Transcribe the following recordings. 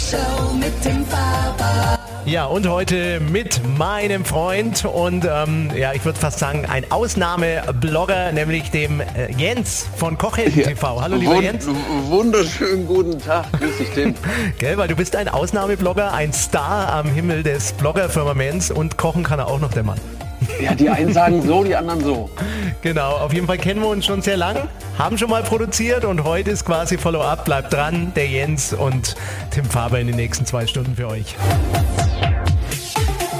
Show mit dem Faber. Ja, und heute mit meinem Freund und ähm, ja, ich würde fast sagen, ein Ausnahmeblogger, nämlich dem äh, Jens von Kochhelden TV. Hallo lieber Wund Jens. Wunderschönen guten Tag, grüß dich Tim. Gell, weil du bist ein Ausnahmeblogger, ein Star am Himmel des Bloggerfirmaments und kochen kann er auch noch der Mann. Ja, die einen sagen so, die anderen so. Genau, auf jeden Fall kennen wir uns schon sehr lang, haben schon mal produziert und heute ist quasi Follow-up. Bleibt dran, der Jens und Tim Faber in den nächsten zwei Stunden für euch.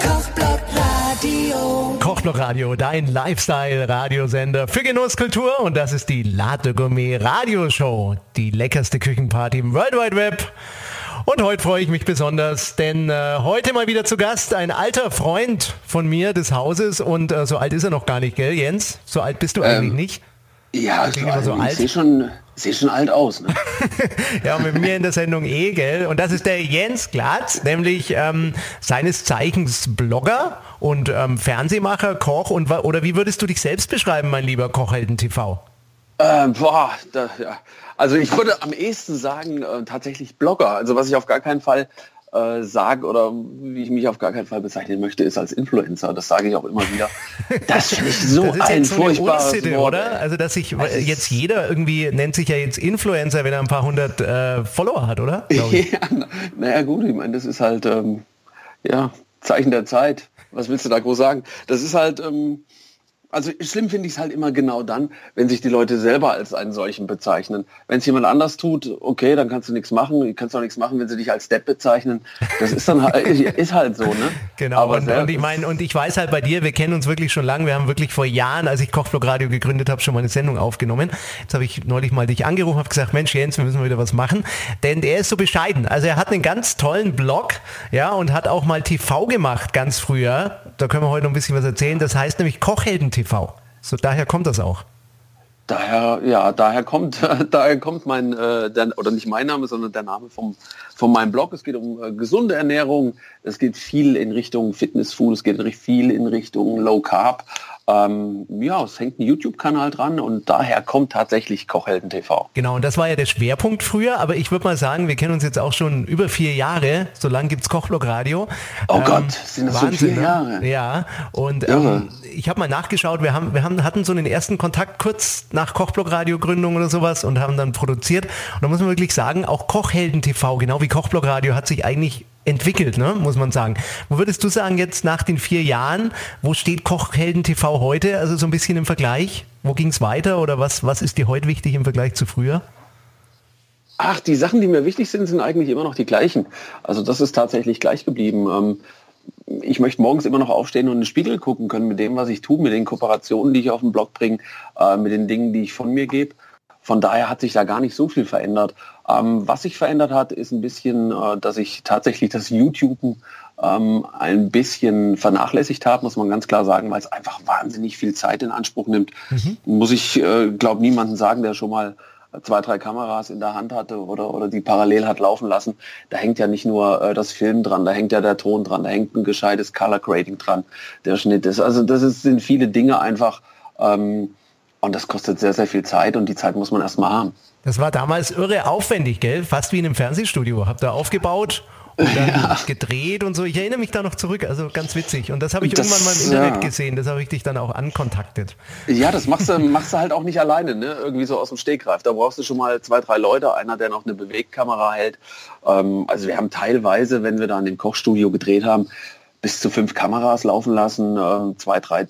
Kochblock Radio. Kochblock Radio, dein Lifestyle-Radiosender für Genusskultur und das ist die Latte Gourmet Radioshow, die leckerste Küchenparty im World Wide Web. Und heute freue ich mich besonders, denn äh, heute mal wieder zu Gast ein alter Freund von mir des Hauses und äh, so alt ist er noch gar nicht, gell Jens? So alt bist du eigentlich nicht. Ja, klingt so, so alt. ich sehe schon, seh schon alt aus. Ne? Ja, mit mir in der Sendung eh, gell? Und das ist der Jens Glatz, nämlich ähm, seines Zeichens Blogger und ähm, Fernsehmacher, Koch und oder wie würdest du dich selbst beschreiben, mein lieber Kochhelden TV? Ähm, boah, da, ja. Also ich würde am ehesten sagen, äh, tatsächlich Blogger. Also was ich auf gar keinen Fall äh, sage oder wie ich mich auf gar keinen Fall bezeichnen möchte, ist als Influencer. Das sage ich auch immer wieder. Das finde ich so Das ist ein jetzt so furchtbares Unsitte, Wort. oder? Also dass sich ist- jetzt jeder irgendwie nennt sich ja jetzt Influencer, wenn er ein paar hundert äh, Follower hat, oder? Ja, na- naja gut, ich meine, das ist halt ähm, ja Zeichen der Zeit. Was willst du da groß sagen? Das ist halt, ähm, also schlimm finde ich es halt immer genau dann, wenn sich die Leute selber als einen solchen bezeichnen. Wenn es jemand anders tut, okay, dann kannst du nichts machen. Du kannst auch nichts machen, wenn sie dich als Depp bezeichnen. Das ist dann halt, ist halt so, ne? Genau, Aber und, und ich meine, und ich weiß halt bei dir, wir kennen uns wirklich schon lange, wir haben wirklich vor Jahren, als ich Kochblog Radio gegründet habe, schon mal eine Sendung aufgenommen. Jetzt habe ich neulich mal dich angerufen, habe gesagt, Mensch Jens, wir müssen mal wieder was machen, denn er ist so bescheiden. Also er hat einen ganz tollen Blog, ja, und hat auch mal TV gemacht, ganz früher. Da können wir heute noch ein bisschen was erzählen. Das heißt nämlich Kochhelden TV. So daher kommt das auch. Daher, ja, daher kommt, daher kommt mein, äh, der, oder nicht mein Name, sondern der Name vom, von meinem Blog. Es geht um äh, gesunde Ernährung, es geht viel in Richtung Fitnessfood, es geht viel in Richtung Low Carb. Ähm, ja, es hängt ein YouTube-Kanal dran und daher kommt tatsächlich Kochhelden TV. Genau, und das war ja der Schwerpunkt früher, aber ich würde mal sagen, wir kennen uns jetzt auch schon über vier Jahre, so lange gibt's Kochblog Radio. Oh Gott, sind das schon vier ne? Jahre? Ja, und ähm, ich habe mal nachgeschaut, wir, haben, wir haben, hatten so einen ersten Kontakt kurz nach Kochblog Radio Gründung oder sowas und haben dann produziert. Und da muss man wirklich sagen, auch Kochhelden TV, genau wie Kochblog Radio, hat sich eigentlich entwickelt, ne, muss man sagen. Wo würdest du sagen, jetzt nach den vier Jahren, wo steht Kochhelden TV heute? Also so ein bisschen im Vergleich? Wo ging's weiter oder was, was ist dir heute wichtig im Vergleich zu früher? Ach, die Sachen, die mir wichtig sind, sind eigentlich immer noch die gleichen. Also das ist tatsächlich gleich geblieben. Ähm, ich möchte morgens immer noch aufstehen und in den Spiegel gucken können mit dem, was ich tue, mit den Kooperationen, die ich auf den Blog bringe, äh, mit den Dingen, die ich von mir gebe. Von daher hat sich da gar nicht so viel verändert. Ähm, was sich verändert hat, ist ein bisschen, äh, dass ich tatsächlich das YouTuben ähm, ein bisschen vernachlässigt habe, muss man ganz klar sagen, weil es einfach wahnsinnig viel Zeit in Anspruch nimmt. Muss ich, äh, glaube niemanden sagen, der schon mal zwei, drei Kameras in der Hand hatte oder, oder die parallel hat laufen lassen. Da hängt ja nicht nur äh, das Film dran, da hängt ja der Ton dran, da hängt ein gescheites Color Grading dran, der Schnitt ist. Also das ist, sind viele Dinge einfach ähm, und das kostet sehr, sehr viel Zeit und die Zeit muss man erstmal haben. Das war damals irre aufwendig, gell? Fast wie in einem Fernsehstudio. Habt ihr aufgebaut und dann gedreht und so. Ich erinnere mich da noch zurück, also ganz witzig. Und das habe ich Das, irgendwann mal im Internet ja. gesehen. Das habe ich dich dann auch ankontaktet. Ja, das machst du, machst du halt auch nicht alleine, ne? irgendwie so aus dem Stegreif. Da brauchst du schon mal zwei, drei Leute, einer, der noch eine Bewegkamera hält. Ähm, also wir haben teilweise, wenn wir da in dem Kochstudio gedreht haben, bis zu fünf Kameras laufen lassen, äh, zwei, drei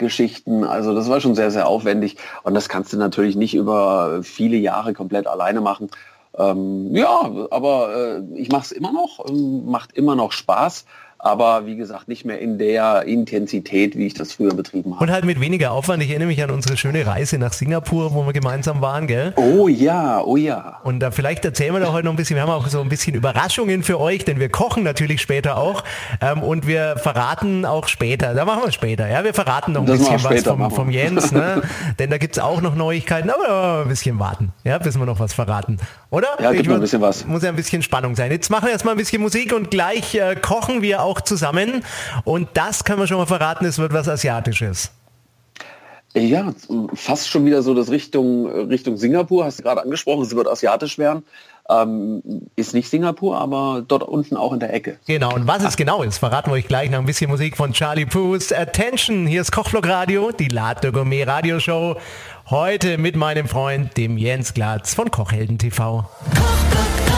Tongeschichten. Also das war schon sehr, sehr aufwendig. Und das kannst du natürlich nicht über viele Jahre komplett alleine machen. Ähm, ja, aber äh, ich mache es immer noch, macht immer noch Spaß. Aber wie gesagt nicht mehr in der Intensität, wie ich das früher betrieben habe. Und halt mit weniger Aufwand. Ich erinnere mich an unsere schöne Reise nach Singapur, wo wir gemeinsam waren, gell? Oh ja, oh ja. Und da vielleicht erzählen wir da heute noch ein bisschen. Wir haben auch so ein bisschen Überraschungen für euch, denn wir kochen natürlich später auch. Ähm, und wir verraten auch später. Da machen wir später. Ja, wir verraten noch ein Das bisschen was vom, vom Jens. Ne? denn da gibt's auch noch Neuigkeiten. Aber ein bisschen warten, ja, bis wir noch was verraten. Oder? Ja, gibt Ich ein bisschen was. Muss ja ein bisschen Spannung sein. Jetzt machen wir erstmal ein bisschen Musik und gleich äh, kochen wir auch zusammen. Und das können wir schon mal verraten, es wird was Asiatisches. Ja, fast schon wieder so das Richtung, Richtung Singapur, hast du gerade angesprochen, es wird asiatisch werden. Ähm, ist nicht Singapur, aber dort unten auch in der Ecke. Genau, und was es genau ist, verraten wir euch gleich nach ein bisschen Musik von Charlie Puth. Attention, hier ist Kochblock Radio, die Latte Gourmet Radioshow. Heute mit meinem Freund, dem Jens Glatz von Kochhelden TV. Kochblock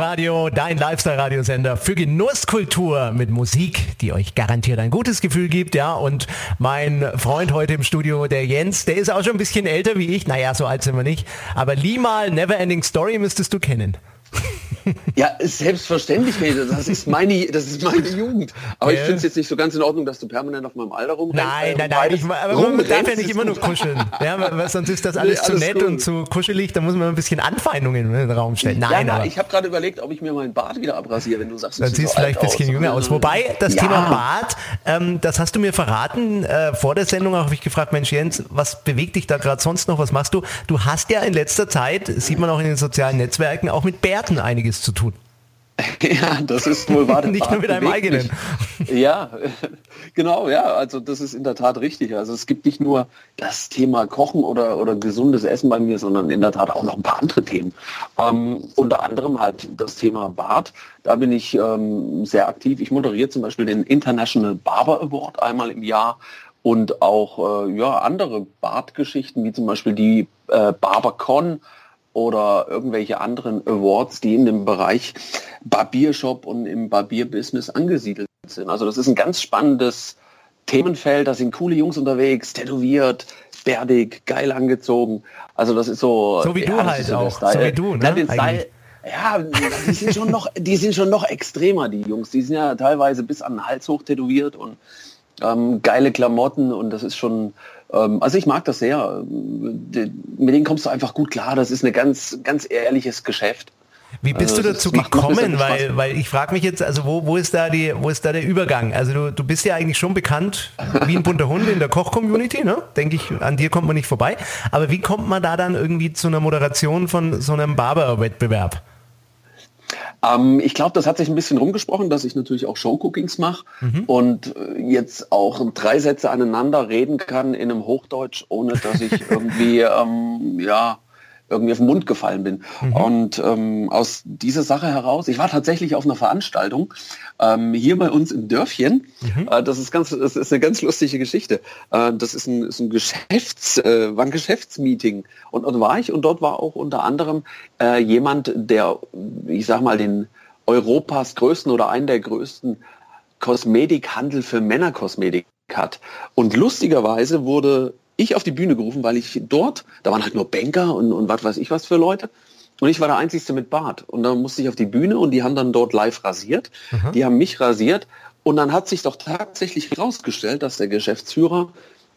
Radio, dein Lifestyle-Radiosender für Genusskultur mit Musik, die euch garantiert ein gutes Gefühl gibt, ja. Und mein Freund heute im Studio, der Jens, der ist auch schon ein bisschen älter wie ich. Naja, so alt sind wir nicht. Aber Limal Neverending Story müsstest du kennen. Ja, selbstverständlich, das ist meine, das ist meine Jugend. Aber ich finde es jetzt nicht so ganz in Ordnung, dass du permanent auf meinem Alter rumrennst. Nein, nein, nein, ich, aber man darf ja nicht immer nur kuscheln. Ja, weil sonst ist das alles, nee, alles zu nett gut. und zu kuschelig, da muss man ein bisschen Anfeindungen in den Raum stellen. Nein, ja, aber ich habe gerade überlegt, ob ich mir meinen Bart wieder abrasiere, wenn du sagst, dann siehst so vielleicht ein bisschen aus. jünger aus. Wobei, das ja. Thema Bart, ähm, das hast du mir verraten, äh, vor der Sendung habe ich gefragt, Mensch Jens, was bewegt dich da gerade sonst noch, was machst du? Du hast ja in letzter Zeit, sieht man auch in den sozialen Netzwerken, auch mit Bärten einiges zu tun. Ja, das ist wohl wahr. Nicht nur mit einem eigenen. Ja, genau, ja, also das ist in der Tat richtig. Also es gibt nicht nur das Thema Kochen oder, oder gesundes Essen bei mir, sondern in der Tat auch noch ein paar andere Themen. Ähm, unter anderem halt das Thema Bart. Da bin ich ähm, sehr aktiv. Ich moderiere zum Beispiel den International Barber Award einmal im Jahr und auch äh, ja, andere Bartgeschichten, wie zum Beispiel die äh, BarberCon oder irgendwelche anderen Awards, die in dem Bereich Barbiershop und im Barbierbusiness angesiedelt sind. Also das ist ein ganz spannendes Themenfeld, da sind coole Jungs unterwegs, tätowiert, bärdig, geil angezogen. Also das ist so... So wie ja, du halt so auch, so wie du, ne? Style, ja, die sind schon noch, die sind schon noch extremer, die Jungs. Die sind ja teilweise bis an den Hals hoch tätowiert und ähm, geile Klamotten und das ist schon, also ich mag das sehr. Mit denen kommst du einfach gut klar. Das ist ein ganz, ganz ehrliches Geschäft. Wie bist also, du dazu gekommen? Weil, weil ich frage mich jetzt, also wo, wo, ist da die, wo ist da der Übergang? Also du, du bist ja eigentlich schon bekannt wie ein bunter Hund in der Koch-Community, ne? Denke ich, an dir kommt man nicht vorbei. Aber wie kommt man da dann irgendwie zu einer Moderation von so einem Barber-Wettbewerb? Ähm, ich glaube, das hat sich ein bisschen rumgesprochen, dass ich natürlich auch Showcookings mache mhm. und äh, jetzt auch drei Sätze aneinander reden kann in einem Hochdeutsch, ohne dass ich irgendwie ähm, ja irgendwie auf den Mund gefallen bin. Mhm. Und ähm, aus dieser Sache heraus, ich war tatsächlich auf einer Veranstaltung ähm, hier bei uns im Dörfchen. Mhm. Äh, das ist ganz, das ist eine ganz lustige Geschichte. Äh, das ist ein, ist ein Geschäfts, äh, war ein Geschäftsmeeting und dort war ich und dort war auch unter anderem äh, jemand, der, ich sag mal, den Europas größten oder einen der größten Kosmetikhandel für Männerkosmetik hat. Und lustigerweise wurde ich auf die Bühne gerufen, weil ich dort, da waren halt nur Banker und, und was weiß ich was für Leute. Und ich war der Einzige mit Bart. Und dann musste ich auf die Bühne und die haben dann dort live rasiert. Mhm. Die haben mich rasiert. Und dann hat sich doch tatsächlich herausgestellt, dass der Geschäftsführer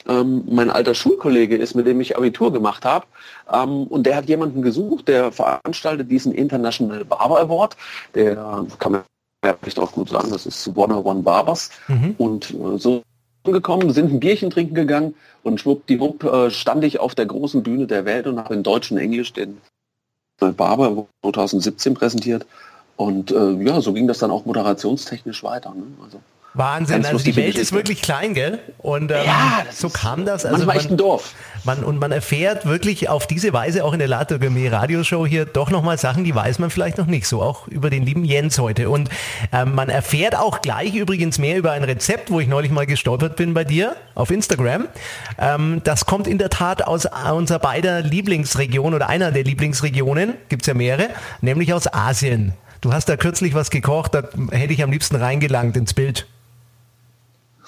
ähm, mein alter Schulkollege ist, mit dem ich Abitur gemacht habe. Ähm, und der hat jemanden gesucht, der veranstaltet diesen International Barber Award. Der kann man ja vielleicht auch gut sagen, das ist One One Barbers. Mhm. Und äh, so gekommen, sind ein Bierchen trinken gegangen und schwuppdiwupp äh, stand ich auf der großen Bühne der Welt und habe in Deutsch und Englisch den Barber 2017 präsentiert. Und äh, ja, so ging das dann auch moderationstechnisch weiter. Ne? Also, Wahnsinn, also die Welt ist wirklich klein, gell? Und ähm, ja, so kam das. Also man, echt ein Dorf. Man, und man erfährt wirklich auf diese Weise auch in der Gourmet Radioshow hier doch nochmal Sachen, die weiß man vielleicht noch nicht. So auch über den lieben Jens heute. Und ähm, man erfährt auch gleich übrigens mehr über ein Rezept, wo ich neulich mal gestolpert bin bei dir auf Instagram. Ähm, das kommt in der Tat aus unserer beider Lieblingsregion oder einer der Lieblingsregionen, gibt's ja mehrere, nämlich aus Asien. Du hast da kürzlich was gekocht, da hätte ich am liebsten reingelangt ins Bild.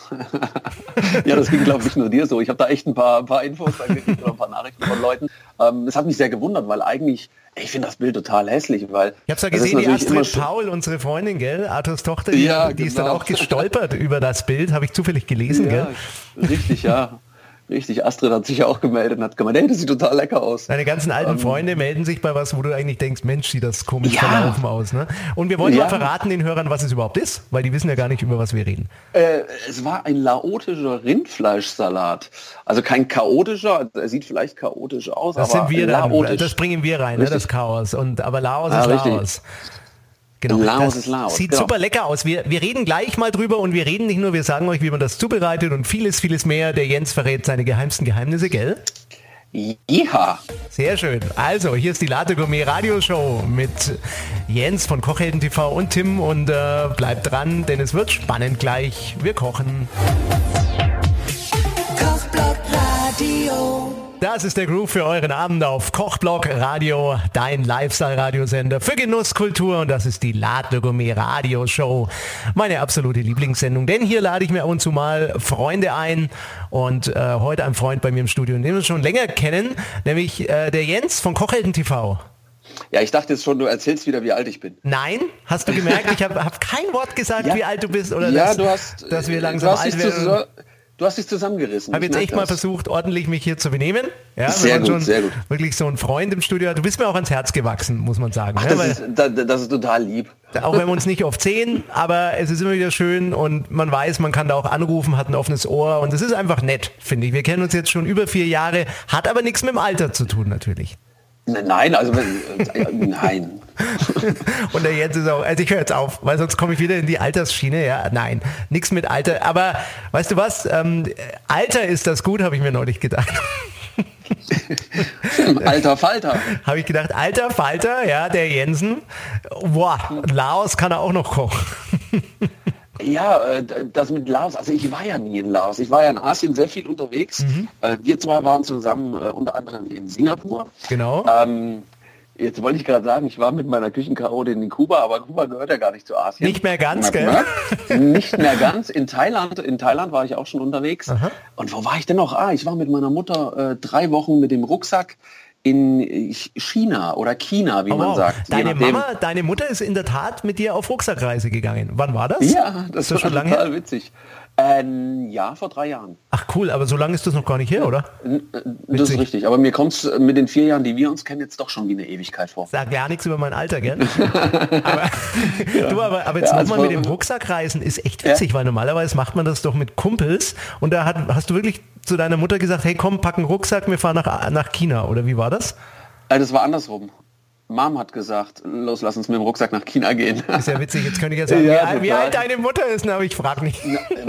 ja, das ging, glaube ich, nur dir so. Ich habe da echt ein paar, ein paar Infos gekriegt oder ein paar Nachrichten von Leuten. Ähm, das hat mich sehr gewundert, weil eigentlich, ich finde das Bild total hässlich, weil... Ich habe ja gesehen, die Astrid Paul, unsere Freundin, gell, Arthurs Tochter, die, ja, die genau. ist dann genau. auch gestolpert über das Bild, habe ich zufällig gelesen, ja, gell? Richtig, ja. Richtig, Astrid hat sich auch gemeldet und hat gemeint, hey, das sieht total lecker aus. Deine ganzen alten ähm, Freunde melden sich bei was, wo du eigentlich denkst, Mensch, sieht das komisch ja. verlaufen aus. Ne? Und wir wollen ja. mal verraten den Hörern, was es überhaupt ist, weil die wissen ja gar nicht, über was wir reden. Äh, es war ein laotischer Rindfleischsalat. Also kein chaotischer, er sieht vielleicht chaotisch aus, das aber sind wir dann, Das bringen wir rein, ne, das Chaos. Und, aber Laos ah, ist Laos. Genau. Laos das ist Laos. Sieht genau. super lecker aus. Wir, wir reden gleich mal drüber und wir reden nicht nur, wir sagen euch, wie man das zubereitet und vieles, vieles mehr. Der Jens verrät seine geheimsten Geheimnisse, gell? Ja. Sehr schön. Also, hier ist die Latte Gourmet Radioshow mit Jens von Kochhelden TV und Tim und äh, bleibt dran, denn es wird spannend gleich. Wir kochen. Kochblock Radio. Das ist der Groove für euren Abend auf Kochblock Radio, dein Lifestyle-Radiosender für Genusskultur und das ist die Latte Gourmet Radioshow. Meine absolute Lieblingssendung, denn hier lade ich mir ab und zu mal Freunde ein und äh, heute ein Freund bei mir im Studio, den wir schon länger kennen, nämlich äh, der Jens von Kochhelden TV. Ja, ich dachte jetzt schon, du erzählst wieder, wie alt ich bin. Nein, hast du gemerkt, ich habe hab kein Wort gesagt, Ja. wie alt du bist oder ja, dass, du hast, dass wir äh, langsam du hast alt werden. Du hast dich zusammengerissen. habe Ich jetzt merk echt mal das. versucht, ordentlich mich hier zu benehmen. Ja, Sehr gut, schon sehr gut. wirklich so einen Freund im Studio hat. Du bist mir auch ans Herz gewachsen, muss man sagen. Ach, ne? das, ist, da- das ist total lieb. auch wenn wir uns nicht oft sehen, aber es ist immer wieder schön und man weiß, man kann da auch anrufen, hat ein offenes Ohr und es ist einfach nett, finde ich. Wir kennen uns jetzt schon über vier Jahre, hat aber nichts mit dem Alter zu tun natürlich. Nein, also nein. Und der Jens ist auch, also ich höre jetzt auf, weil sonst komme ich wieder in die Altersschiene. Ja, nein, nichts mit Alter. Aber weißt du was? Ähm, Alter ist das gut, habe ich mir neulich gedacht. Alter Falter. habe ich gedacht, alter Falter, ja, der Jensen. Boah, Laos kann er auch noch kochen. Ja, äh, das mit Laos, also ich war ja nie in Laos. Ich war ja in Asien sehr viel unterwegs. Mhm. Äh, Wir zwei waren zusammen äh, unter anderem in Singapur. Genau. Ähm, jetzt wollte ich gerade sagen, ich war mit meiner Küchenchaotin in Kuba, aber Kuba gehört ja gar nicht zu Asien. Nicht mehr ganz, gell? Nicht mehr ganz. In Thailand, in Thailand war ich auch schon unterwegs. Und wo war ich denn noch? Ah, ich war mit meiner Mutter äh, drei Wochen mit dem Rucksack in China oder China, wie Oh, man wow. sagt. Deine. Mama, deine Mutter ist in der Tat mit dir auf Rucksackreise gegangen. Wann war das? Ja, das ist das war schon lange total her. witzig. Ein Jahr vor drei Jahren. Ach cool, aber so lange ist das noch gar nicht her, oder? Das ist richtig. Aber mir kommt es mit den vier Jahren, die wir uns kennen, jetzt doch schon wie eine Ewigkeit vor. Sag gar nichts über mein Alter, gell? aber, du, aber, aber jetzt Ja, nochmal mit dem Rucksackreisen ist echt witzig, weil normalerweise macht man das doch mit Kumpels und da hat, hast du wirklich zu deiner Mutter gesagt, hey komm, pack einen Rucksack, wir fahren nach, nach China, oder wie war das? Äh, Das war andersrum. Mom hat gesagt, los, lass uns mit dem Rucksack nach China gehen. Ist ja witzig, jetzt könnte ich ja sagen, Ja, wie, wie alt deine Mutter ist, aber ich frage nicht.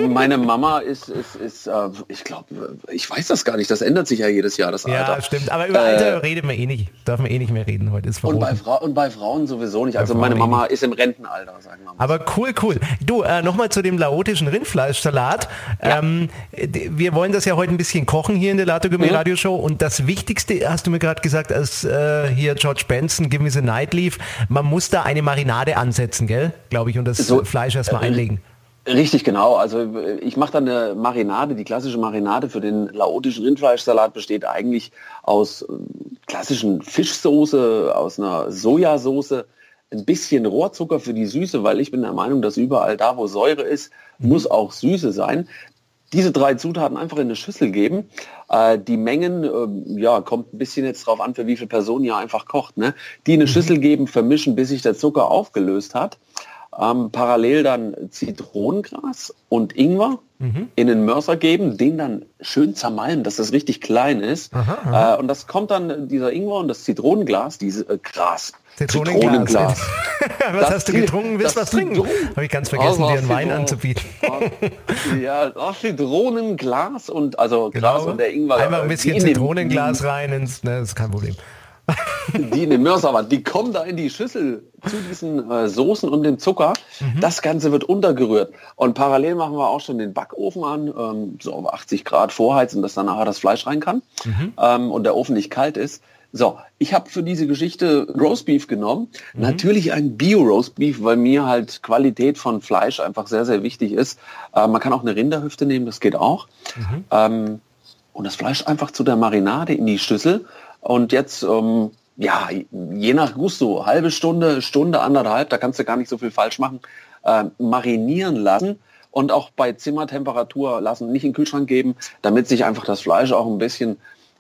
Meine Mama ist, ist, ist äh, ich glaube, ich weiß das gar nicht, das ändert sich ja jedes Jahr, das Ja, Alter. stimmt, aber über Alter reden wir eh nicht, dürfen wir eh nicht mehr reden, heute ist Und bei, und bei Frauen sowieso nicht. Also meine eh Mama ist im Rentenalter, sagen wir mal. Aber cool, cool. Du, äh, nochmal zu dem laotischen Rindfleischsalat. Ähm, d- wir wollen das ja heute ein bisschen kochen hier in der Lato Mhm. Radio Show und das Wichtigste, hast du mir gerade gesagt, als äh, hier George Benson, Me the Night lief, man muss da eine Marinade ansetzen, gell? Glaube ich, und das So, Fleisch erstmal äh, einlegen. Richtig, genau. Also äh, ich mache dann eine Marinade. Die klassische Marinade für den laotischen Rindfleischsalat besteht eigentlich aus äh, klassischen Fischsoße, aus einer Sojasauce, ein bisschen Rohrzucker für die Süße, weil ich bin der Meinung, dass überall da, wo Säure ist, muss auch Süße sein. Diese drei Zutaten einfach in eine Schüssel geben. Äh, die Mengen, ähm, ja, kommt ein bisschen jetzt drauf an, für wie viele Personen ihr einfach kocht. Ne? Die in eine Schüssel geben, vermischen, bis sich der Zucker aufgelöst hat. Ähm, parallel dann Zitronengras und Ingwer in den Mörser geben, den dann schön zermalmen, dass das richtig klein ist. Äh, und das kommt dann, dieser Ingwer und das Zitronenglas, diese äh, Gras. Zitronenglas. was Das hast du getrunken? Willst du was trinken? Habe ich ganz vergessen, Also, dir einen Wein anzubieten. ja, Zitronenglas und also Gras und der Ingwer. Genau. Einfach ein bisschen den- Zitronenglas rein ins, ne, das ist kein Problem. die in den Mörser waren, die kommen da in die Schüssel zu diesen äh, Soßen und dem Zucker. Mhm. Das Ganze wird untergerührt. Und parallel machen wir auch schon den Backofen an, ähm, so auf 80 Grad vorheizen, dass dann nachher das Fleisch rein kann Mhm. ähm, und der Ofen nicht kalt ist. So, ich habe für diese Geschichte Roastbeef genommen. Mhm. Natürlich ein Bio-Roastbeef, weil mir halt Qualität von Fleisch einfach sehr, sehr wichtig ist. Äh, man kann auch eine Rinderhüfte nehmen, das geht auch. Mhm. Ähm, und das Fleisch einfach zu der Marinade in die Schüssel. Und jetzt, ähm, ja, je nach Gusto, halbe Stunde, Stunde, anderthalb, da kannst du gar nicht so viel falsch machen, äh, marinieren lassen und auch bei Zimmertemperatur lassen, nicht in den Kühlschrank geben, damit sich einfach das Fleisch auch ein bisschen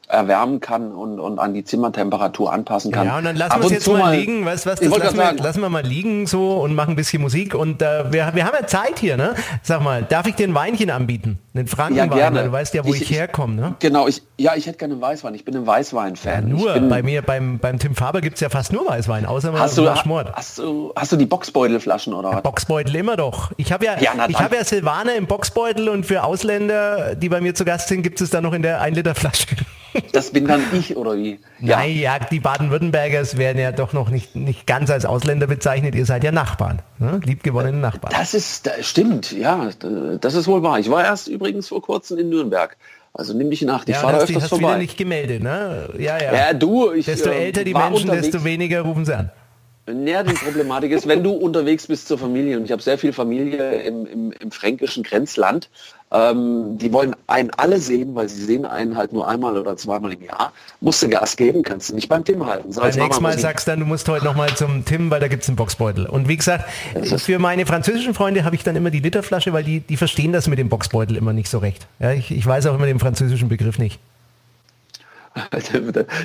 erwärmen kann und, und an die Zimmertemperatur anpassen kann. Ja, und dann lassen wir es jetzt mal, mal liegen, weißt was, das lassen wir, lassen wir, mal liegen so und machen ein bisschen Musik und äh, wir, wir haben ja Zeit hier, ne? Sag mal, darf ich dir ein Weinchen anbieten? Den Frankenwein, ja, gerne. du weißt ja, wo ich, ich herkomme, ne? Genau, ich, ja, ich hätte gerne einen Weißwein, ich bin ein Weißwein-Fan. Ja, nur, bei mir, beim, beim Tim Faber gibt es ja fast nur Weißwein, außer mal hast du, Schmort. Hast du, hast du die Boxbeutelflaschen oder was? Boxbeutel immer doch. Ich habe ja, ja ich habe ja Silvaner im Boxbeutel und für Ausländer, die bei mir zu Gast sind, gibt es da noch in der 1 Liter Flasche. Das bin dann ich oder wie? Ja. Nein, ja, die Baden-Württembergers werden ja doch noch nicht, nicht ganz als Ausländer bezeichnet. Ihr seid ja Nachbarn, ne? liebgewonnene Nachbarn. Das ist, das stimmt, ja, das ist wohl wahr. Ich war erst übrigens vor kurzem in Nürnberg. Also nimm dich nach, ich ja, fahre öfters hast vorbei. wieder nicht gemeldet, ne? Ja, ja. Ja, du, ich, Desto äh, älter die Menschen, unterwegs. desto weniger rufen sie an. Ja, die Problematik ist, wenn du unterwegs bist zur Familie, und ich habe sehr viel Familie im, im, im fränkischen Grenzland, ähm, die wollen einen alle sehen, weil sie sehen einen halt nur einmal oder zweimal im Jahr. Musst du Gas geben, kannst du nicht beim Tim halten. So, Beim nächsten Mal sagst du dann, du musst heute noch mal zum Tim, weil da gibt es einen Boxbeutel. Und wie gesagt, für meine französischen Freunde habe ich dann immer die Literflasche, weil die, die verstehen das mit dem Boxbeutel immer nicht so recht. Ja, ich, ich weiß auch immer den französischen Begriff nicht.